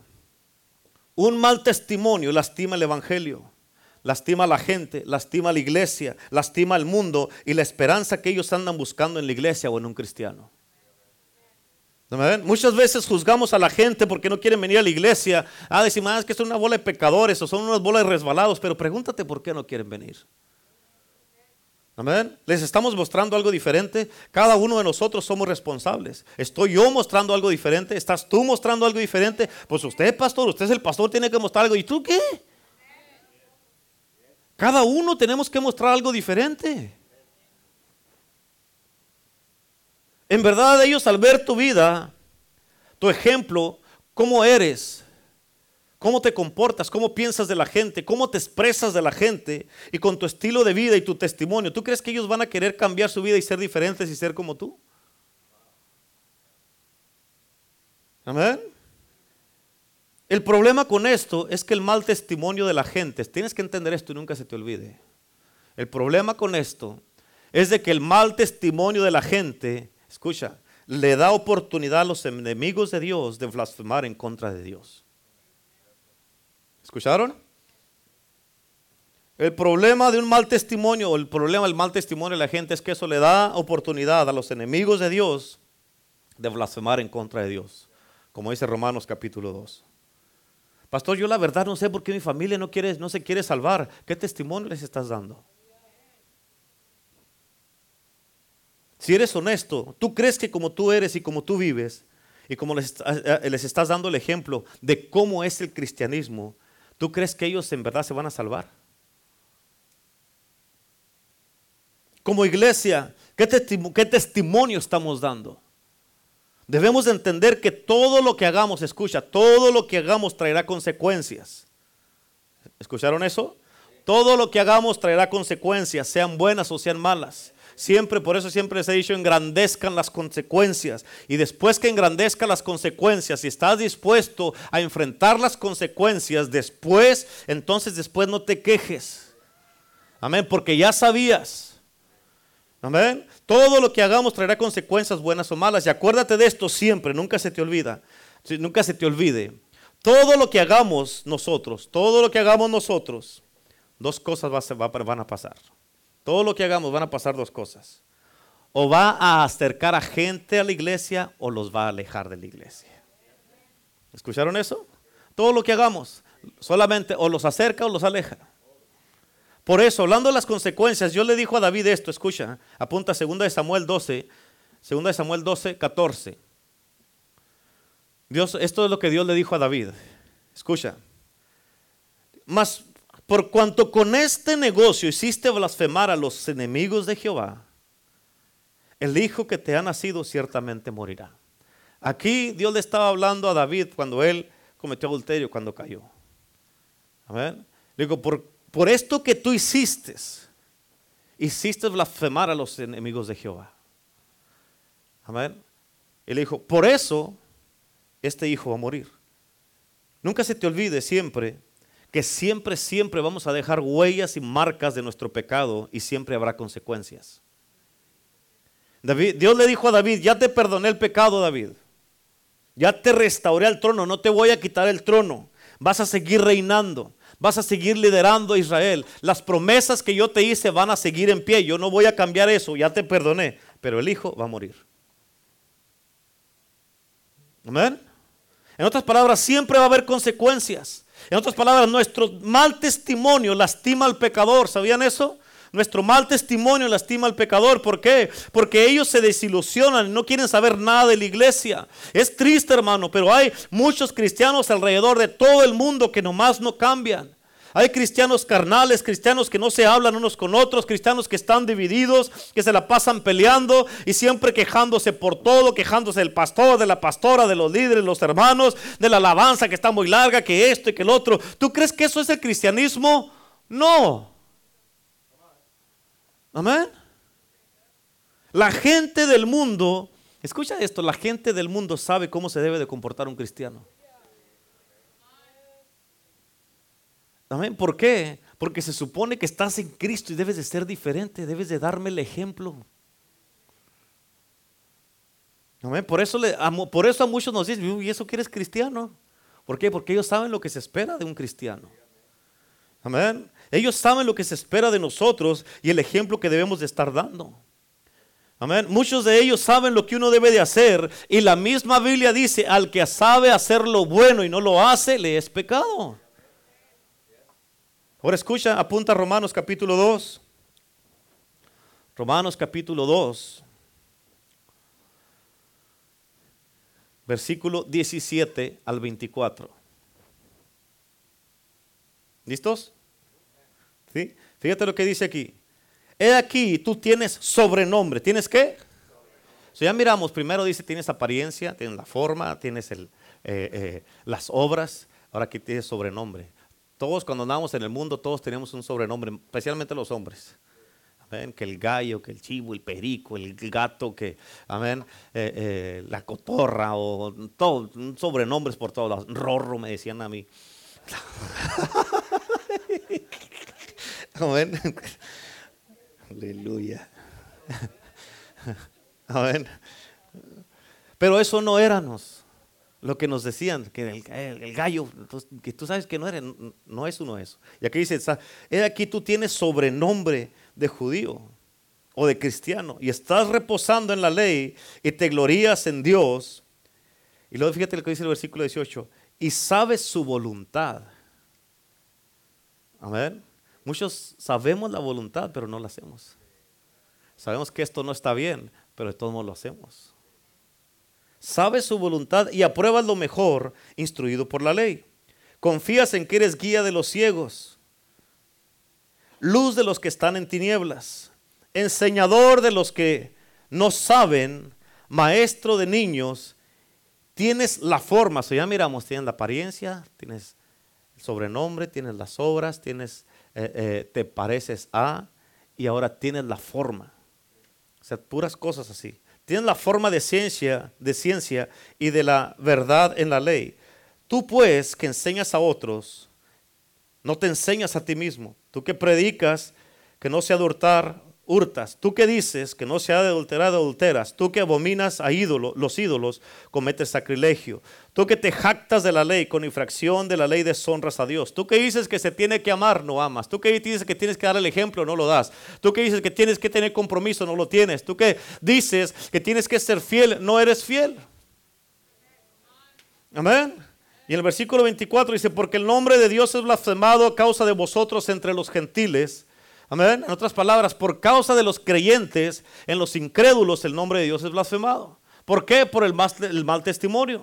Un mal testimonio lastima el Evangelio lastima a la gente, lastima a la iglesia, lastima al mundo y la esperanza que ellos andan buscando en la iglesia o en un cristiano. Muchas veces juzgamos a la gente porque no quieren venir a la iglesia. Ah, decimos, ah, es que son una bola de pecadores o son unas bolas de resbalados, pero pregúntate por qué no quieren venir. Amén. Les estamos mostrando algo diferente. Cada uno de nosotros somos responsables. Estoy yo mostrando algo diferente. ¿Estás tú mostrando algo diferente? Pues usted, pastor, usted es el pastor, tiene que mostrar algo. ¿Y tú qué? Cada uno tenemos que mostrar algo diferente. En verdad ellos al ver tu vida, tu ejemplo, cómo eres, cómo te comportas, cómo piensas de la gente, cómo te expresas de la gente y con tu estilo de vida y tu testimonio, ¿tú crees que ellos van a querer cambiar su vida y ser diferentes y ser como tú? Amén. El problema con esto es que el mal testimonio de la gente, tienes que entender esto y nunca se te olvide. El problema con esto es de que el mal testimonio de la gente, escucha, le da oportunidad a los enemigos de Dios de blasfemar en contra de Dios. ¿Escucharon? El problema de un mal testimonio, el problema del mal testimonio de la gente es que eso le da oportunidad a los enemigos de Dios de blasfemar en contra de Dios, como dice Romanos capítulo 2. Pastor, yo la verdad no sé por qué mi familia no, quiere, no se quiere salvar. ¿Qué testimonio les estás dando? Si eres honesto, tú crees que como tú eres y como tú vives, y como les, eh, eh, estás dando el ejemplo de cómo es el cristianismo, ¿tú crees que ellos en verdad se van a salvar? Como iglesia, ¿qué, qué testimonio estamos dando? Debemos entender que todo lo que hagamos, escucha, todo lo que hagamos traerá consecuencias. ¿Escucharon eso? Todo lo que hagamos traerá consecuencias, sean buenas o sean malas. Siempre, por eso siempre les he dicho, engrandezcan las consecuencias. Y después que engrandezcan las consecuencias, si estás dispuesto a enfrentar las consecuencias después, entonces después no te quejes. Amén, porque ya sabías. Amén. Todo lo que hagamos traerá consecuencias buenas o malas. Y acuérdate de esto siempre, nunca se te olvida. Nunca se te olvide. Todo lo que hagamos nosotros, todo lo que hagamos nosotros, dos cosas van a pasar. Todo lo que hagamos van a pasar dos cosas. O va a acercar a gente a la iglesia o los va a alejar de la iglesia. ¿Escucharon eso? Todo lo que hagamos solamente o los acerca o los aleja. Por eso, hablando de las consecuencias, yo le dijo a David esto, escucha, apunta 2 de Samuel 12, 2 de Samuel 12, 14. Dios, esto es lo que Dios le dijo a David. Escucha. Mas por cuanto con este negocio hiciste blasfemar a los enemigos de Jehová, el hijo que te ha nacido ciertamente morirá. Aquí Dios le estaba hablando a David cuando él cometió adulterio, cuando cayó. Amén. Digo, por, por esto que tú hiciste, hiciste blasfemar a los enemigos de Jehová. Amén. Y le dijo, por eso este hijo va a morir. Nunca se te olvide siempre que siempre, siempre vamos a dejar huellas y marcas de nuestro pecado y siempre habrá consecuencias. David, Dios le dijo a David, ya te perdoné el pecado, David. Ya te restauré al trono, no te voy a quitar el trono. Vas a seguir reinando, vas a seguir liderando a Israel. Las promesas que yo te hice van a seguir en pie. Yo no voy a cambiar eso, ya te perdoné. Pero el hijo va a morir. Amén. En otras palabras, siempre va a haber consecuencias. En otras palabras, nuestro mal testimonio lastima al pecador. ¿Sabían eso? Nuestro mal testimonio lastima al pecador. ¿Por qué? Porque ellos se desilusionan y no quieren saber nada de la iglesia. Es triste, hermano, pero hay muchos cristianos alrededor de todo el mundo que nomás no cambian. Hay cristianos carnales, cristianos que no se hablan unos con otros, cristianos que están divididos, que se la pasan peleando y siempre quejándose por todo, quejándose del pastor, de la pastora, de los líderes, los hermanos, de la alabanza que está muy larga, que esto y que el otro. ¿Tú crees que eso es el cristianismo? No. Amén. La gente del mundo, escucha esto, la gente del mundo sabe cómo se debe de comportar un cristiano. Amén. ¿Por qué? Porque se supone que estás en Cristo y debes de ser diferente, debes de darme el ejemplo. Amén. Por eso, le, por eso a muchos nos dicen, ¿y eso que eres cristiano? ¿Por qué? Porque ellos saben lo que se espera de un cristiano. Amén. Ellos saben lo que se espera de nosotros y el ejemplo que debemos de estar dando. Amén. Muchos de ellos saben lo que uno debe de hacer y la misma Biblia dice, al que sabe hacer lo bueno y no lo hace, le es pecado. Ahora escucha, apunta Romanos capítulo 2. Romanos capítulo 2. Versículo 17 al 24. ¿Listos? ¿Sí? Fíjate lo que dice aquí. He aquí, tú tienes sobrenombre. ¿Tienes qué? Si ya miramos, primero dice, tienes apariencia, tienes la forma, tienes eh, eh, las obras. Ahora aquí tienes sobrenombre. Todos cuando andamos en el mundo, todos tenemos un sobrenombre, especialmente los hombres. Amén. Que el gallo, que el chivo, el perico, el gato, que, amén, eh, la cotorra o todo, sobrenombres por todos lados. Rorro me decían a mí. *laughs* amén. Aleluya. amén. Pero eso no éramos lo que nos decían, que el, gallo, que tú sabes que no, eres, no es uno eso. Y aquí dice, he aquí tú tienes sobrenombre de judío o de cristiano y estás reposando en la ley y te glorías en Dios. Y luego fíjate lo que dice el versículo 18, y sabes su voluntad. Amén. Muchos sabemos la voluntad, pero no la hacemos. Sabemos que esto no está bien, pero de todos modos lo hacemos sabes su voluntad y apruebas lo mejor, instruido por la ley. Confías en que eres guía de los ciegos, luz de los que están en tinieblas, enseñador de los que no saben, maestro de niños. Tienes la forma, o ya miramos, tienes la apariencia, tienes el sobrenombre, tienes las obras, tienes eh, eh, te pareces a y ahora tienes la forma. O sea, puras cosas así. Tienes la forma de ciencia, de ciencia y de la verdad en la ley. Tú pues que enseñas a otros, no te enseñas a ti mismo. Tú que predicas que no se adultar, hurtas. Tú que dices que no se ha de adulterar, adulteras. Tú que abominas a ídolos, los ídolos, cometes sacrilegio. Tú que te jactas de la ley, con infracción de la ley deshonras a Dios. Tú que dices que se tiene que amar, no amas. Tú que dices que tienes que dar el ejemplo, no lo das. Tú que dices que tienes que tener compromiso, no lo tienes. Tú que dices que tienes que ser fiel, no eres fiel. Amén. Y en el versículo 24 dice, porque el nombre de Dios es blasfemado a causa de vosotros entre los gentiles Amén. En otras palabras, por causa de los creyentes, en los incrédulos el nombre de Dios es blasfemado. ¿Por qué? Por el mal, testimonio.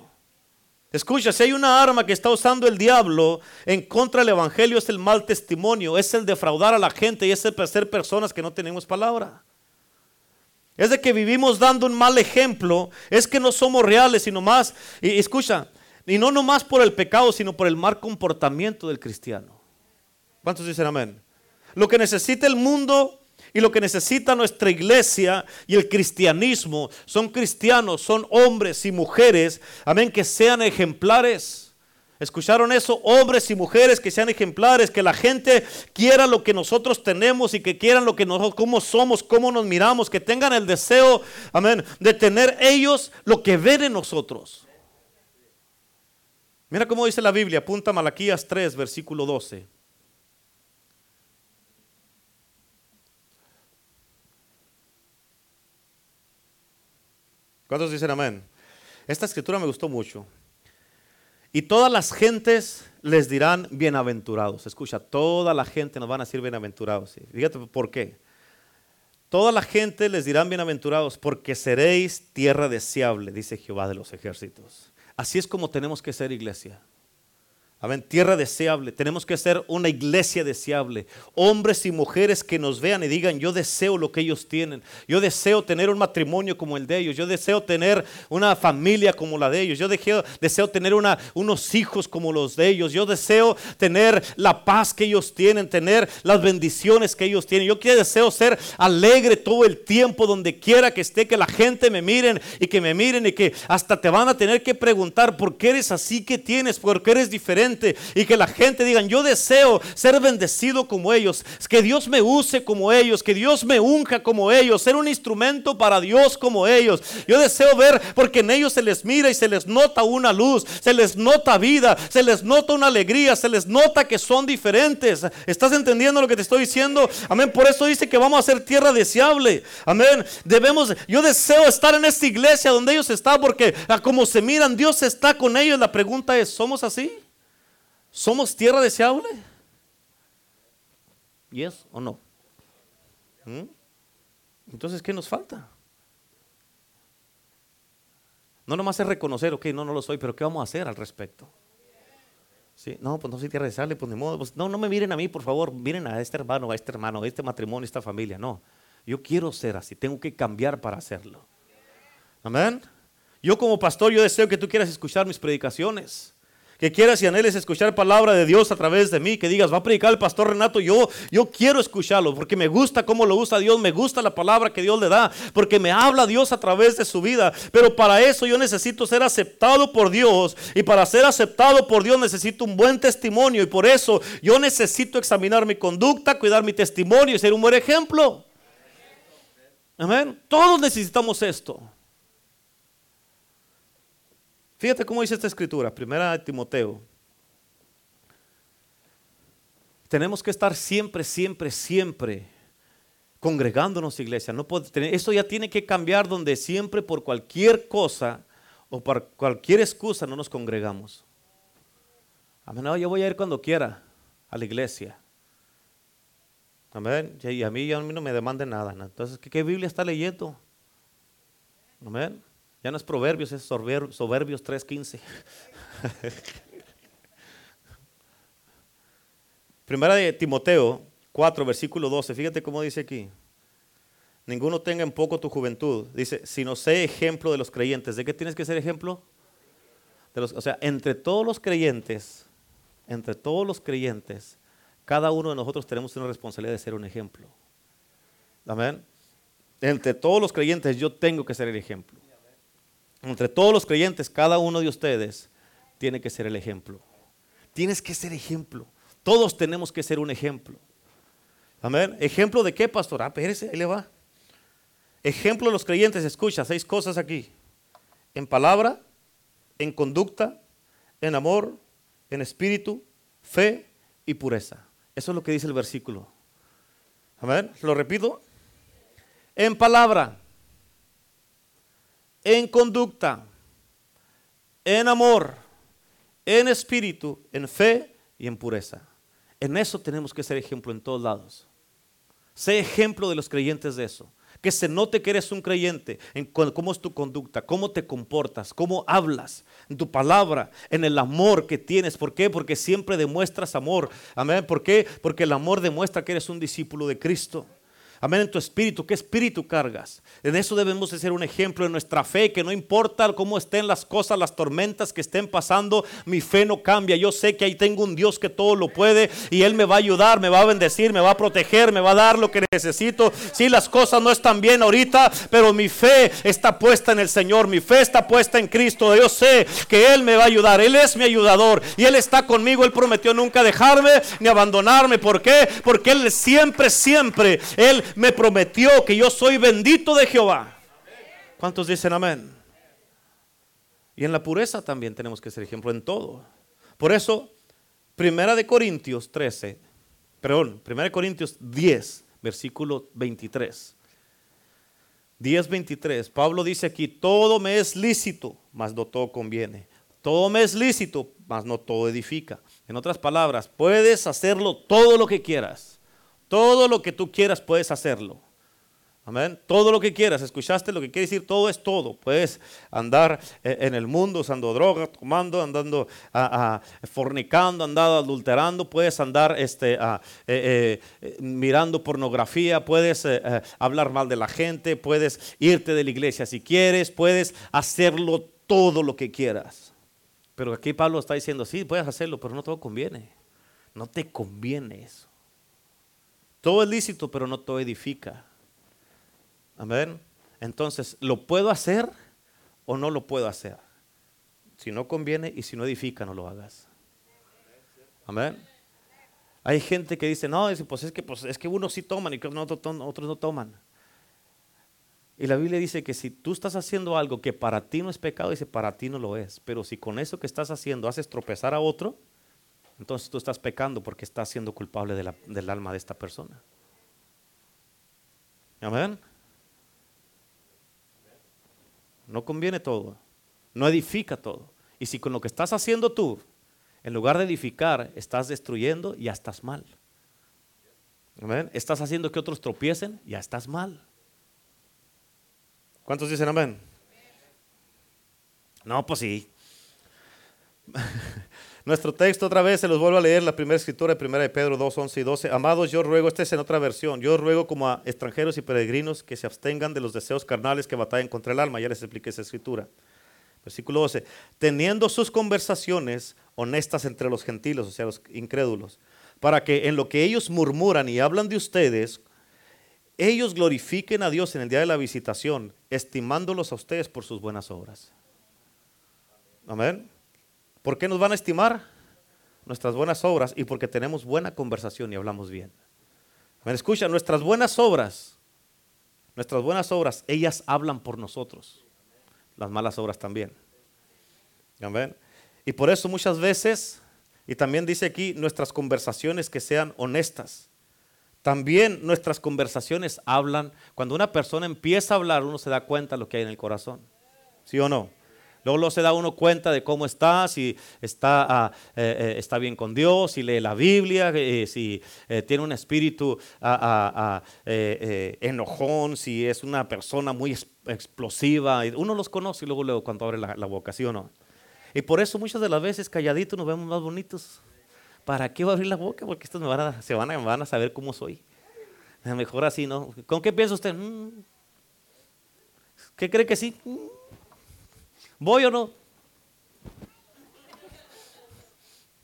Escucha, si hay una arma que está usando el diablo en contra del evangelio es el mal testimonio, es el defraudar a la gente y es el ser personas que no tenemos palabra. Es de que vivimos dando un mal ejemplo, es que no somos reales, sino más, y escucha, y no nomás por el pecado, sino por el mal comportamiento del cristiano. ¿Cuántos dicen amén? Lo que necesita el mundo y lo que necesita nuestra iglesia y el cristianismo son cristianos, son hombres y mujeres, amén, que sean ejemplares. ¿Escucharon eso? Hombres y mujeres que sean ejemplares, que la gente quiera lo que nosotros tenemos y que quieran lo que nosotros, cómo somos, cómo nos miramos, que tengan el deseo, amén, de tener ellos lo que ven en nosotros. Mira cómo dice la Biblia, apunta Malaquías 3, versículo 12. ¿Cuántos dicen amén? Esta escritura me gustó mucho. Y todas las gentes les dirán bienaventurados. Escucha, toda la gente nos van a decir bienaventurados. Fíjate por qué. Toda la gente les dirán bienaventurados porque seréis tierra deseable, dice Jehová de los ejércitos. Así es como tenemos que ser iglesia. Amén. Tierra deseable. Tenemos que ser una iglesia deseable. Hombres y mujeres que nos vean y digan, yo deseo lo que ellos tienen. Yo deseo tener un matrimonio como el de ellos. Yo deseo tener una familia como la de ellos. Yo deseo, deseo tener una, unos hijos como los de ellos. Yo deseo tener la paz que ellos tienen, tener las bendiciones que ellos tienen. Yo deseo ser alegre todo el tiempo donde quiera que esté, que la gente me miren y que me miren y que hasta te van a tener que preguntar por qué eres así que tienes, por qué eres diferente y que la gente diga, yo deseo ser bendecido como ellos, que Dios me use como ellos, que Dios me unja como ellos, ser un instrumento para Dios como ellos. Yo deseo ver porque en ellos se les mira y se les nota una luz, se les nota vida, se les nota una alegría, se les nota que son diferentes. ¿Estás entendiendo lo que te estoy diciendo? Amén. Por eso dice que vamos a ser tierra deseable. Amén. Debemos, yo deseo estar en esta iglesia donde ellos están porque como se miran, Dios está con ellos. La pregunta es, ¿somos así? ¿Somos tierra deseable? ¿Yes o no? ¿Mm? Entonces, ¿qué nos falta? No nomás es reconocer, ok, no, no lo soy, pero ¿qué vamos a hacer al respecto? Sí, no, pues no soy tierra deseable, pues ni modo. Pues, no, no me miren a mí, por favor, miren a este hermano, a este hermano, a este matrimonio, a esta familia. No, yo quiero ser así, tengo que cambiar para hacerlo. Amén. Yo como pastor, yo deseo que tú quieras escuchar mis predicaciones que quieras y anheles escuchar palabra de Dios a través de mí, que digas, va a predicar el pastor Renato, yo, yo quiero escucharlo, porque me gusta cómo lo usa Dios, me gusta la palabra que Dios le da, porque me habla Dios a través de su vida, pero para eso yo necesito ser aceptado por Dios, y para ser aceptado por Dios necesito un buen testimonio, y por eso yo necesito examinar mi conducta, cuidar mi testimonio y ser un buen ejemplo. Amén. Todos necesitamos esto. Fíjate cómo dice esta escritura, primera de Timoteo. Tenemos que estar siempre, siempre, siempre congregándonos, iglesia. No puede esto ya tiene que cambiar donde siempre por cualquier cosa o por cualquier excusa no nos congregamos. Amén. yo voy a ir cuando quiera a la iglesia. Amén. Y a mí, a mí no me demanden nada. Entonces, ¿qué, ¿qué Biblia está leyendo? Amén. Ya no es Proverbios, es Soberbios 3.15. *laughs* Primera de Timoteo 4, versículo 12. Fíjate cómo dice aquí. Ninguno tenga en poco tu juventud. Dice, si no sé ejemplo de los creyentes. ¿De qué tienes que ser ejemplo? De los, o sea, entre todos los creyentes, entre todos los creyentes, cada uno de nosotros tenemos una responsabilidad de ser un ejemplo. Amén. Entre todos los creyentes yo tengo que ser el ejemplo. Entre todos los creyentes, cada uno de ustedes tiene que ser el ejemplo. Tienes que ser ejemplo. Todos tenemos que ser un ejemplo. Amén. ¿Ejemplo de qué, pastor? Ah, espérese, ahí le va. Ejemplo de los creyentes, escucha, seis cosas aquí. En palabra, en conducta, en amor, en espíritu, fe y pureza. Eso es lo que dice el versículo. Amén. Lo repito. En palabra, en conducta, en amor, en espíritu, en fe y en pureza. En eso tenemos que ser ejemplo en todos lados. Sé ejemplo de los creyentes de eso. Que se note que eres un creyente en cómo es tu conducta, cómo te comportas, cómo hablas, en tu palabra, en el amor que tienes. ¿Por qué? Porque siempre demuestras amor. Amén. ¿Por qué? Porque el amor demuestra que eres un discípulo de Cristo. Amén, en tu espíritu, ¿qué espíritu cargas? En eso debemos de ser un ejemplo en nuestra fe, que no importa cómo estén las cosas, las tormentas que estén pasando, mi fe no cambia. Yo sé que ahí tengo un Dios que todo lo puede y Él me va a ayudar, me va a bendecir, me va a proteger, me va a dar lo que necesito. Si las cosas no están bien ahorita, pero mi fe está puesta en el Señor, mi fe está puesta en Cristo. Yo sé que Él me va a ayudar, Él es mi ayudador y Él está conmigo. Él prometió nunca dejarme ni abandonarme. ¿Por qué? Porque Él siempre, siempre, Él me prometió que yo soy bendito de Jehová. ¿Cuántos dicen amén? Y en la pureza también tenemos que ser ejemplo en todo. Por eso, Primera de Corintios 13, perdón, Primera de Corintios 10, versículo 23. 10, 23. Pablo dice aquí, todo me es lícito, mas no todo conviene. Todo me es lícito, mas no todo edifica. En otras palabras, puedes hacerlo todo lo que quieras todo lo que tú quieras puedes hacerlo. Amén. Todo lo que quieras. ¿Escuchaste lo que quiere decir? Todo es todo. Puedes andar eh, en el mundo usando drogas, tomando, andando, fornicando, andando adulterando. Puedes andar este, eh, eh, mirando pornografía. Puedes hablar mal de la gente. Puedes irte de la iglesia si quieres. Puedes hacerlo todo lo que quieras. Pero aquí Pablo está diciendo, sí, puedes hacerlo, pero no todo conviene. No te conviene eso. Todo es lícito, pero no todo edifica. Amén. Entonces, ¿lo puedo hacer o no lo puedo hacer? Si no conviene y si no edifica, no lo hagas. Amén. Hay gente que dice, no, pues es que, pues es que unos sí toman y otros no toman. Y la Biblia dice que si tú estás haciendo algo que para ti no es pecado, dice para ti no lo es. Pero si con eso que estás haciendo haces tropezar a otro, entonces tú estás pecando porque estás siendo culpable del alma de esta persona. Amén. No conviene todo, no edifica todo. Y si con lo que estás haciendo tú, en lugar de edificar, estás destruyendo, ya estás mal. Amén. Estás haciendo que otros tropiecen, ya estás mal. ¿Cuántos dicen amén? No, pues sí. *laughs* Nuestro texto otra vez se los vuelvo a leer, la primera escritura de 1 Pedro 2, 11 y 12. Amados, yo ruego, este es en otra versión, yo ruego como a extranjeros y peregrinos que se abstengan de los deseos carnales que batallan contra el alma. Ya les expliqué esa escritura. Versículo 12. Teniendo sus conversaciones honestas entre los gentiles, o sea, los incrédulos, para que en lo que ellos murmuran y hablan de ustedes, ellos glorifiquen a Dios en el día de la visitación, estimándolos a ustedes por sus buenas obras. Amén. ¿Por qué nos van a estimar? Nuestras buenas obras y porque tenemos buena conversación y hablamos bien. ¿Me escucha? Nuestras buenas obras, nuestras buenas obras, ellas hablan por nosotros. Las malas obras también. Amén. Y por eso muchas veces, y también dice aquí, nuestras conversaciones que sean honestas. También nuestras conversaciones hablan, cuando una persona empieza a hablar, uno se da cuenta de lo que hay en el corazón. ¿Sí o no? Luego, se da uno cuenta de cómo está, si está, ah, eh, eh, está bien con Dios, si lee la Biblia, eh, si tiene un espíritu ah, ah, enojón, si es una persona muy explosiva. Uno los conoce y luego, luego cuando abre la, boca, ¿sí o no? Y por eso muchas de las veces calladitos nos vemos más bonitos. ¿Para qué voy a abrir la boca? Porque estos a, se van a, van a saber cómo soy. Mejor así, ¿no? ¿Con qué piensa usted? Mm. ¿Qué cree que sí? Mm. ¿Voy o no?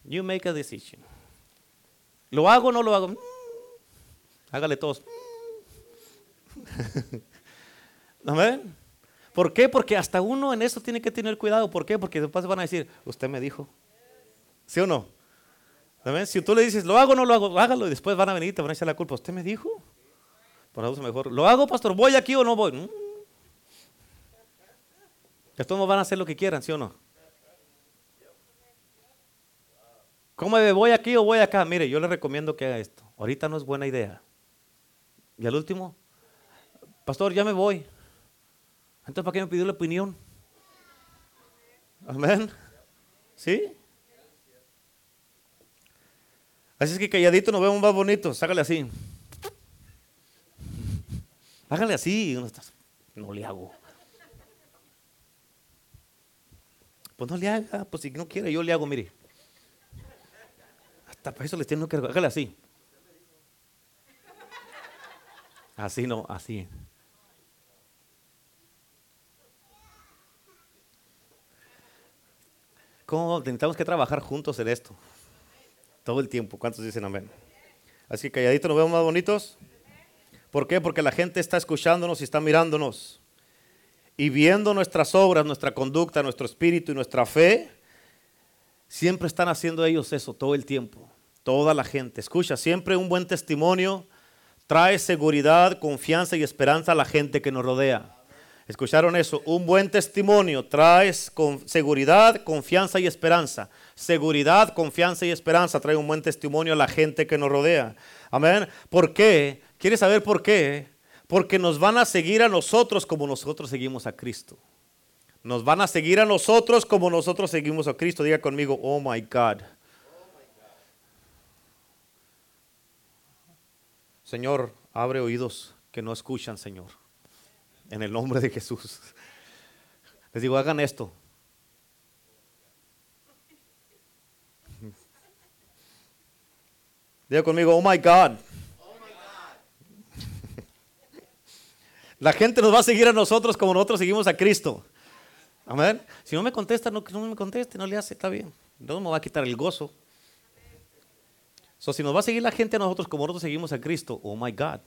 You make a decision. ¿Lo hago o no lo hago? Mm. Hágale todos. *laughs* Amén. ¿Por qué? Porque hasta uno en eso tiene que tener cuidado. ¿Por qué? Porque después van a decir, usted me dijo. ¿Sí o no? ¿Amén? Si tú le dices, ¿lo hago o no lo hago? Hágalo y después van a venir y te van a echar la culpa. ¿Usted me dijo? Por eso mejor. ¿Lo hago, pastor? ¿Voy aquí o no voy? Mm. Que todos van a hacer lo que quieran, ¿sí o no? ¿Cómo me voy aquí o voy acá? Mire, yo le recomiendo que haga esto. Ahorita no es buena idea. Y al último, pastor, ya me voy. Entonces, ¿para qué me pidió la opinión? Amén. ¿Sí? Así es que calladito nos vemos más bonitos. Hágale así. Hágale así. No le hago. Pues no le haga. Pues si no quiere, yo le hago, mire. Hasta para eso les tengo que. Hágale así. Así no, así. ¿Cómo necesitamos que trabajar juntos en esto? Todo el tiempo. ¿Cuántos dicen amén? Así que calladito nos vemos más bonitos. ¿Por qué? Porque la gente está escuchándonos y está mirándonos. Y viendo nuestras obras, nuestra conducta, nuestro espíritu y nuestra fe, siempre están haciendo ellos eso todo el tiempo. Toda la gente. Escucha, siempre un buen testimonio trae seguridad, confianza y esperanza a la gente que nos rodea. ¿Escucharon eso? Un buen testimonio trae con seguridad, confianza y esperanza. Seguridad, confianza y esperanza trae un buen testimonio a la gente que nos rodea. Amén. ¿Por qué? ¿Quieres saber por qué? Porque nos van a seguir a nosotros como nosotros seguimos a Cristo. Nos van a seguir a nosotros como nosotros seguimos a Cristo. Diga conmigo, oh my God. Señor, abre oídos que no escuchan, Señor. En el nombre de Jesús. Les digo, hagan esto. Diga conmigo, oh my God. La gente nos va a seguir a nosotros como nosotros seguimos a Cristo. Amén. Si no me contesta, no, no me conteste, no le hace, está bien. No me va a quitar el gozo. So, si nos va a seguir la gente a nosotros como nosotros seguimos a Cristo, oh my God,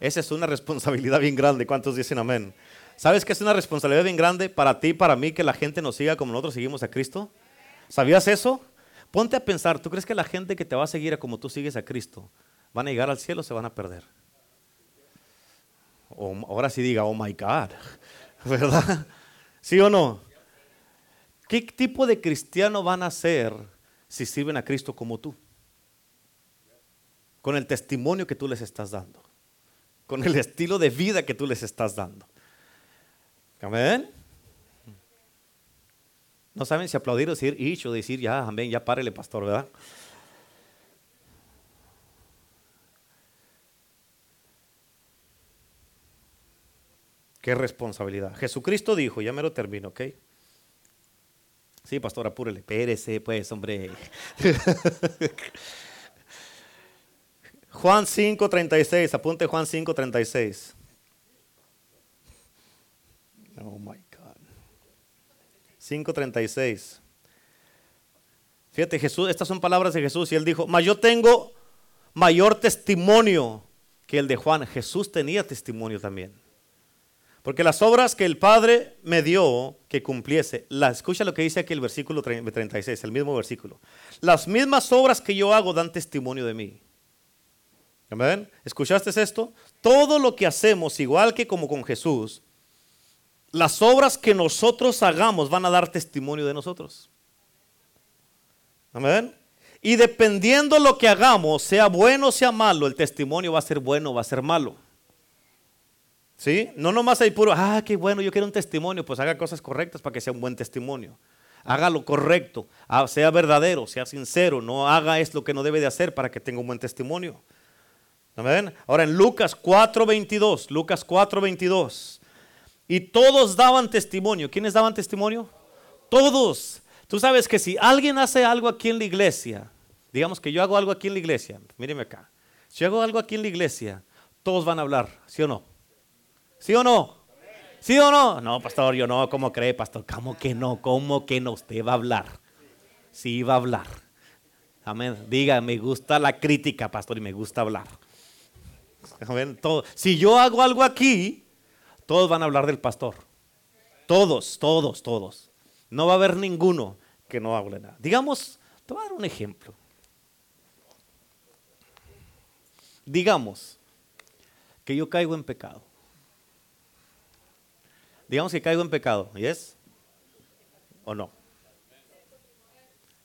esa es una *laughs* responsabilidad bien grande. ¿Cuántos dicen amén? ¿Sabes que es una responsabilidad bien grande para ti y para mí que la gente nos siga como nosotros seguimos a Cristo? ¿Sabías eso? Ponte a pensar, ¿tú crees que la gente que te va a seguir a como tú sigues a Cristo van a llegar al cielo o se van a perder? Ahora sí diga, oh my God, *laughs* ¿verdad? ¿Sí o no? ¿Qué tipo de cristiano van a ser si sirven a Cristo como tú? con el testimonio que tú les estás dando, con el estilo de vida que tú les estás dando. Amén. No saben si aplaudir o decir ish o decir ya, amén, ya párele, pastor, ¿verdad? Qué responsabilidad. Jesucristo dijo, ya me lo termino, ¿ok? Sí, pastor, apúrele. Pérese, pues, hombre. Juan 5:36, apunte Juan 5:36. Oh my God. 5:36. Fíjate, Jesús, estas son palabras de Jesús y él dijo, mas yo tengo mayor testimonio que el de Juan. Jesús tenía testimonio también. Porque las obras que el Padre me dio que cumpliese, la, escucha lo que dice aquí el versículo 36, el mismo versículo. Las mismas obras que yo hago dan testimonio de mí. Amén. ¿Escuchaste esto? Todo lo que hacemos, igual que como con Jesús, las obras que nosotros hagamos van a dar testimonio de nosotros. Amén. Y dependiendo lo que hagamos, sea bueno o sea malo, el testimonio va a ser bueno o va a ser malo. ¿Sí? No nomás hay puro, ah, qué bueno, yo quiero un testimonio, pues haga cosas correctas para que sea un buen testimonio. Haga lo correcto, ah, sea verdadero, sea sincero, no haga esto lo que no debe de hacer para que tenga un buen testimonio. Amén. Ahora en Lucas 4:22, Lucas 4:22. Y todos daban testimonio. ¿Quiénes daban testimonio? Todos. Tú sabes que si alguien hace algo aquí en la iglesia, digamos que yo hago algo aquí en la iglesia, míreme acá. Si yo hago algo aquí en la iglesia, todos van a hablar, ¿sí o no? ¿Sí o no? ¿Sí o no? No, pastor, yo no, ¿cómo cree, pastor? ¿Cómo que no? ¿Cómo que no? Usted va a hablar. Sí, va a hablar. Amén. Diga, me gusta la crítica, pastor, y me gusta hablar. Amén. Todo. Si yo hago algo aquí, todos van a hablar del pastor. Todos, todos, todos. No va a haber ninguno que no hable nada. Digamos, te voy a dar un ejemplo. Digamos que yo caigo en pecado. Digamos que caigo en pecado, ¿y es? ¿O no?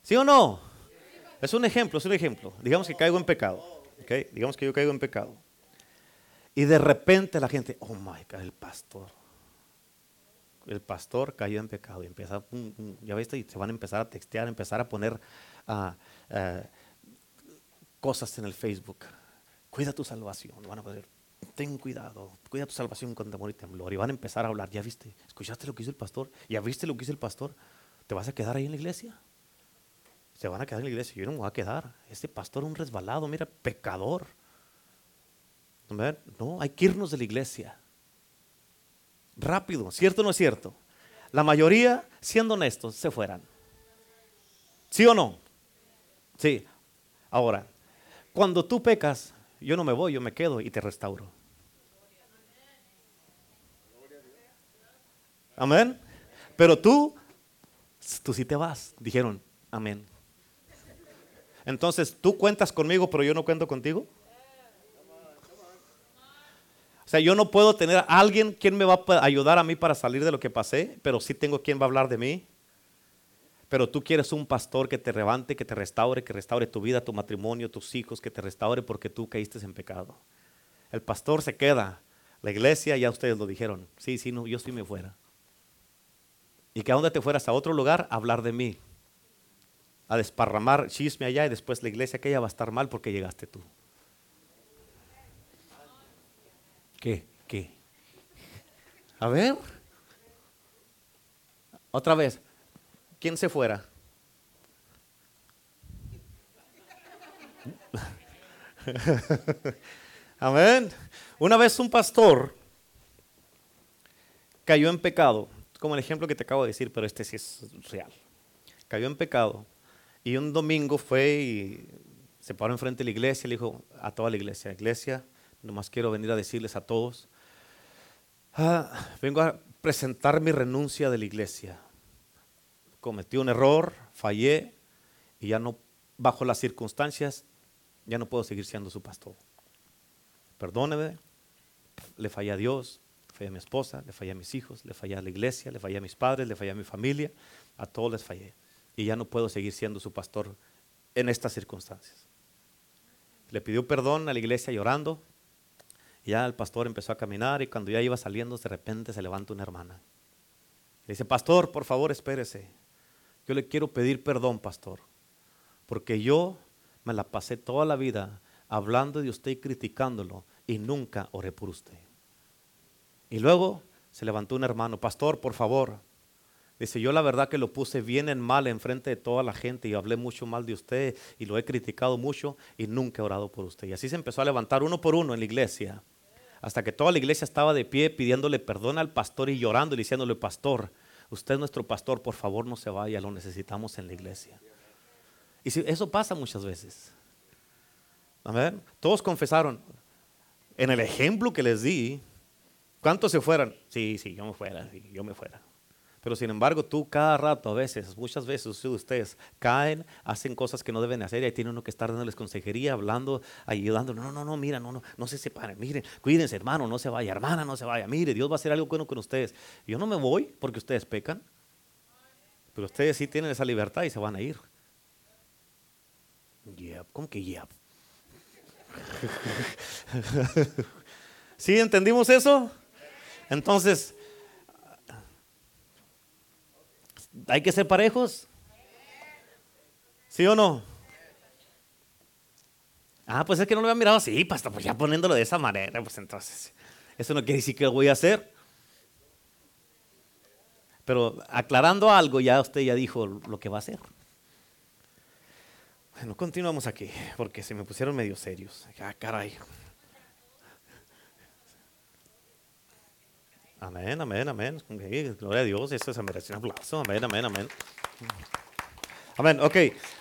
¿Sí o no? Es un ejemplo, es un ejemplo. Digamos que caigo en pecado. Digamos que yo caigo en pecado. Y de repente la gente, oh my God, el pastor. El pastor cayó en pecado y empieza, ya viste, y se van a empezar a textear, empezar a poner ah, ah, cosas en el Facebook. Cuida tu salvación. Van a poner, ten cuidado, cuida tu salvación con temor y temblor. Y van a empezar a hablar, ya viste, escuchaste lo que hizo el pastor, ya viste lo que hizo el pastor. ¿Te vas a quedar ahí en la iglesia? Se van a quedar en la iglesia. Yo no me voy a quedar. Este pastor un resbalado, mira, pecador. No, hay que irnos de la iglesia. Rápido, ¿cierto o no es cierto? La mayoría, siendo honestos, se fueran. ¿Sí o no? Sí. Ahora, cuando tú pecas, yo no me voy, yo me quedo y te restauro. Amén. Pero tú, tú sí te vas. Dijeron, amén. Entonces, tú cuentas conmigo, pero yo no cuento contigo. O sea, yo no puedo tener a alguien quien me va a ayudar a mí para salir de lo que pasé, pero sí tengo quien va a hablar de mí. Pero tú quieres un pastor que te levante, que te restaure, que restaure tu vida, tu matrimonio, tus hijos, que te restaure porque tú caíste en pecado. El pastor se queda. La iglesia, ya ustedes lo dijeron. Sí, sí, no, yo sí me fuera. Y que a dónde te fueras a otro lugar a hablar de mí. A desparramar chisme allá y después la iglesia que ella va a estar mal porque llegaste tú. ¿Qué? ¿Qué? A ver. Otra vez. ¿Quién se fuera? *laughs* Amén. Una vez un pastor cayó en pecado, como el ejemplo que te acabo de decir, pero este sí es real. Cayó en pecado y un domingo fue y se paró enfrente de la iglesia y le dijo a toda la iglesia, iglesia, Nomás quiero venir a decirles a todos, ah, vengo a presentar mi renuncia de la iglesia. Cometí un error, fallé y ya no, bajo las circunstancias, ya no puedo seguir siendo su pastor. Perdóneme, le fallé a Dios, fallé a mi esposa, le fallé a mis hijos, le fallé a la iglesia, le fallé a mis padres, le fallé a mi familia, a todos les fallé. Y ya no puedo seguir siendo su pastor en estas circunstancias. Le pidió perdón a la iglesia llorando, ya el pastor empezó a caminar y cuando ya iba saliendo, de repente se levanta una hermana. Le dice, pastor, por favor, espérese. Yo le quiero pedir perdón, pastor, porque yo me la pasé toda la vida hablando de usted y criticándolo y nunca oré por usted. Y luego se levantó un hermano, pastor, por favor. Dice, yo la verdad que lo puse bien en mal en frente de toda la gente y hablé mucho mal de usted y lo he criticado mucho y nunca he orado por usted. Y así se empezó a levantar uno por uno en la iglesia hasta que toda la iglesia estaba de pie pidiéndole perdón al pastor y llorando y diciéndole, pastor, usted es nuestro pastor, por favor no se vaya, lo necesitamos en la iglesia. Y eso pasa muchas veces. ver, Todos confesaron. En el ejemplo que les di, ¿cuántos se fueran? Sí, sí, yo me fuera, sí, yo me fuera. Pero sin embargo, tú cada rato, a veces, muchas veces ustedes caen, hacen cosas que no deben hacer y ahí tiene uno que estar dándoles consejería, hablando, ayudando. No, no, no, mira, no, no, no se separen. Miren, cuídense, hermano, no se vaya, hermana, no se vaya. Mire, Dios va a hacer algo bueno con ustedes. Yo no me voy porque ustedes pecan, pero ustedes sí tienen esa libertad y se van a ir. ¿cómo que yep? *laughs* ¿Sí entendimos eso? Entonces, ¿Hay que ser parejos? ¿Sí o no? Ah, pues es que no lo había mirado así, pastor, pues ya poniéndolo de esa manera, pues entonces, eso no quiere decir que lo voy a hacer. Pero aclarando algo, ya usted ya dijo lo que va a hacer. Bueno, continuamos aquí, porque se me pusieron medio serios. Ah, caray. Amén, amén, amén. Gloria a Dios, eso se merece un aplauso. Amén, amén, amén. Amén. Ok.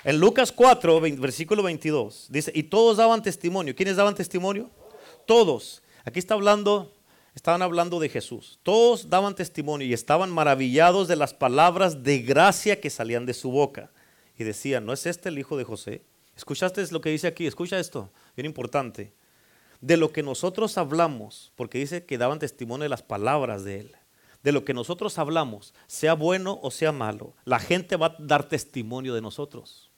En Lucas 4, versículo 22, dice, y todos daban testimonio. ¿Quiénes daban testimonio? Todos. Aquí está hablando, estaban hablando de Jesús. Todos daban testimonio y estaban maravillados de las palabras de gracia que salían de su boca. Y decían, ¿no es este el hijo de José? ¿Escuchaste lo que dice aquí? Escucha esto, bien importante. De lo que nosotros hablamos, porque dice que daban testimonio de las palabras de él de lo que nosotros hablamos, sea bueno o sea malo, la gente va a dar testimonio de nosotros.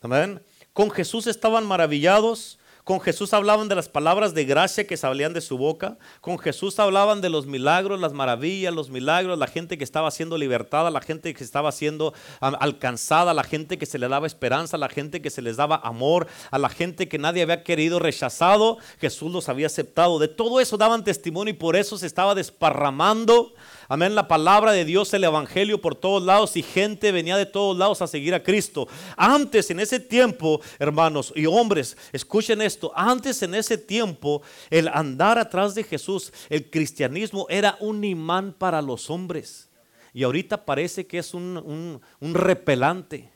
Amén. Con Jesús estaban maravillados con Jesús hablaban de las palabras de gracia que salían de su boca. Con Jesús hablaban de los milagros, las maravillas, los milagros, la gente que estaba siendo libertada, la gente que estaba siendo alcanzada, la gente que se le daba esperanza, la gente que se les daba amor, a la gente que nadie había querido rechazado. Jesús los había aceptado. De todo eso daban testimonio y por eso se estaba desparramando Amén, la palabra de Dios, el Evangelio por todos lados y gente venía de todos lados a seguir a Cristo. Antes, en ese tiempo, hermanos y hombres, escuchen esto, antes en ese tiempo, el andar atrás de Jesús, el cristianismo era un imán para los hombres. Y ahorita parece que es un, un repelante.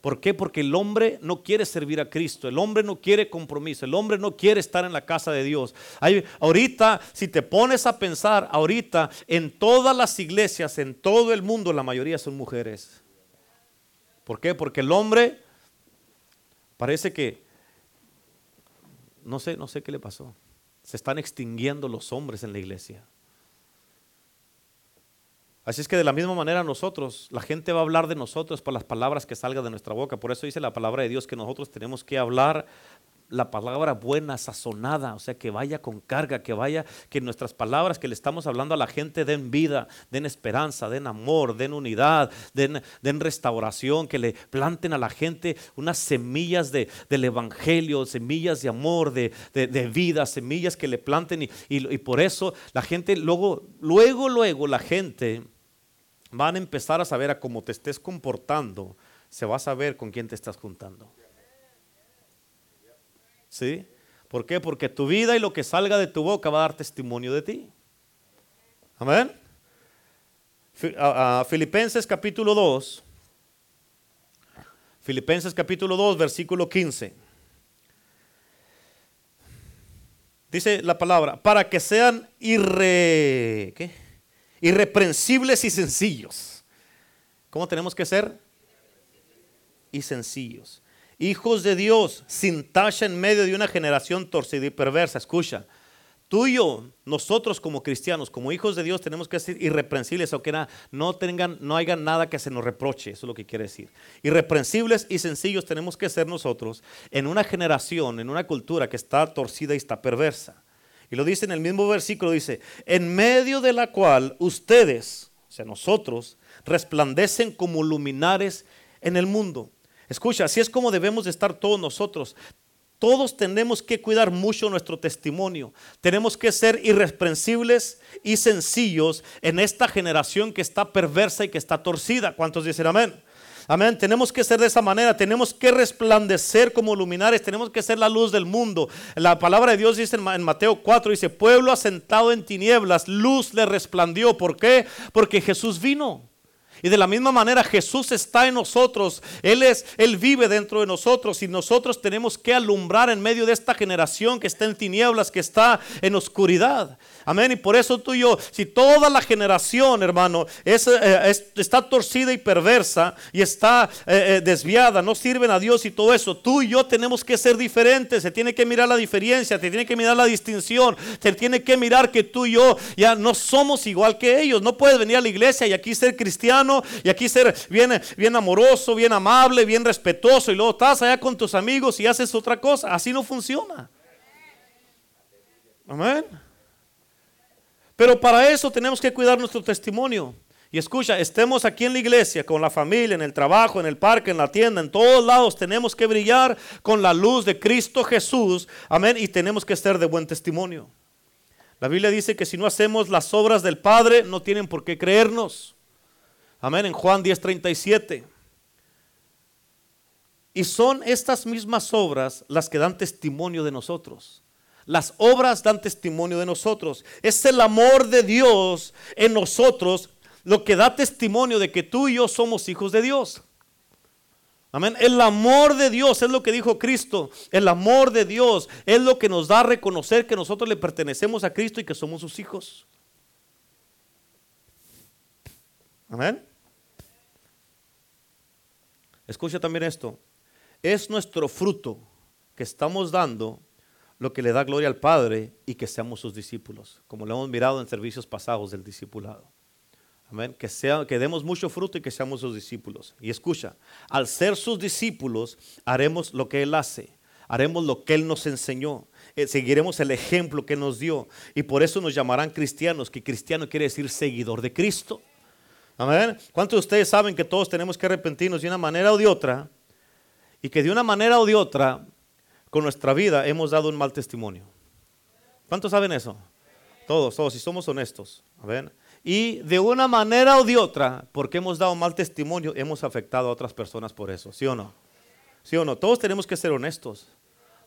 ¿Por qué? Porque el hombre no quiere servir a Cristo, el hombre no quiere compromiso, el hombre no quiere estar en la casa de Dios. ahorita, si te pones a pensar, ahorita en todas las iglesias, en todo el mundo, la mayoría son mujeres. ¿Por qué? Porque el hombre parece que, no sé, no sé qué le pasó. Se están extinguiendo los hombres en la iglesia. Así es que de la misma manera nosotros, la gente va a hablar de nosotros por las palabras que salgan de nuestra boca. Por eso dice la palabra de Dios que nosotros tenemos que hablar la palabra buena, sazonada, o sea, que vaya con carga, que vaya, que nuestras palabras que le estamos hablando a la gente den vida, den esperanza, den amor, den unidad, den, den restauración, que le planten a la gente unas semillas de, del evangelio, semillas de amor, de, vida, semillas que le planten y, y por eso la gente, luego, luego, luego la gente van a empezar a saber a cómo te estés comportando, se va a saber con quién te estás juntando. ¿Sí? ¿Por qué? Porque tu vida y lo que salga de tu boca va a dar testimonio de ti. Amén. Filipenses capítulo 2. Filipenses capítulo 2, versículo 15. Dice la palabra, para que sean irre, ¿qué? Irreprensibles y sencillos. ¿Cómo tenemos que ser? Y sencillos. Hijos de Dios, sin tacha en medio de una generación torcida y perversa. Escucha, tú y yo, nosotros como cristianos, como hijos de Dios, tenemos que ser irreprensibles, aunque no tengan, no haya nada que se nos reproche. Eso es lo que quiere decir. Irreprensibles y sencillos tenemos que ser nosotros en una generación, en una cultura que está torcida y está perversa. Y lo dice en el mismo versículo, dice, en medio de la cual ustedes, o sea, nosotros, resplandecen como luminares en el mundo. Escucha, así es como debemos de estar todos nosotros. Todos tenemos que cuidar mucho nuestro testimonio. Tenemos que ser irreprensibles y sencillos en esta generación que está perversa y que está torcida. ¿Cuántos dicen amén? Amén. Tenemos que ser de esa manera. Tenemos que resplandecer como luminares. Tenemos que ser la luz del mundo. La palabra de Dios dice en Mateo 4, dice, pueblo asentado en tinieblas, luz le resplandió. ¿Por qué? Porque Jesús vino. Y de la misma manera Jesús está en nosotros. Él es él vive dentro de nosotros y nosotros tenemos que alumbrar en medio de esta generación que está en tinieblas, que está en oscuridad. Amén. Y por eso tú y yo, si toda la generación, hermano, es, eh, está torcida y perversa y está eh, eh, desviada, no sirven a Dios y todo eso, tú y yo tenemos que ser diferentes. Se tiene que mirar la diferencia, se tiene que mirar la distinción, se tiene que mirar que tú y yo ya no somos igual que ellos. No puedes venir a la iglesia y aquí ser cristiano y aquí ser bien, bien amoroso, bien amable, bien respetuoso y luego estás allá con tus amigos y haces otra cosa. Así no funciona. Amén. Pero para eso tenemos que cuidar nuestro testimonio. Y escucha, estemos aquí en la iglesia, con la familia, en el trabajo, en el parque, en la tienda, en todos lados, tenemos que brillar con la luz de Cristo Jesús. Amén. Y tenemos que ser de buen testimonio. La Biblia dice que si no hacemos las obras del Padre, no tienen por qué creernos. Amén, en Juan 10:37. Y son estas mismas obras las que dan testimonio de nosotros. Las obras dan testimonio de nosotros. Es el amor de Dios en nosotros lo que da testimonio de que tú y yo somos hijos de Dios. Amén. El amor de Dios es lo que dijo Cristo. El amor de Dios es lo que nos da a reconocer que nosotros le pertenecemos a Cristo y que somos sus hijos. Amén. Escucha también esto. Es nuestro fruto que estamos dando lo que le da gloria al Padre y que seamos sus discípulos, como lo hemos mirado en servicios pasados del discipulado. Amén. Que, sea, que demos mucho fruto y que seamos sus discípulos. Y escucha, al ser sus discípulos, haremos lo que Él hace, haremos lo que Él nos enseñó, eh, seguiremos el ejemplo que nos dio. Y por eso nos llamarán cristianos, que cristiano quiere decir seguidor de Cristo. Amén. ¿Cuántos de ustedes saben que todos tenemos que arrepentirnos de una manera o de otra? Y que de una manera o de otra, con nuestra vida, hemos dado un mal testimonio. ¿Cuántos saben eso? Todos, todos, si somos honestos. Amén. Y de una manera o de otra, porque hemos dado mal testimonio, hemos afectado a otras personas por eso, ¿sí o no? ¿Sí o no? Todos tenemos que ser honestos.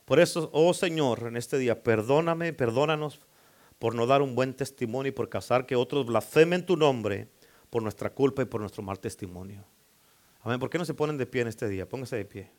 Por eso, oh Señor, en este día, perdóname, perdónanos por no dar un buen testimonio y por causar que otros blasfemen tu nombre por nuestra culpa y por nuestro mal testimonio. Amén. ¿Por qué no se ponen de pie en este día? Póngase de pie.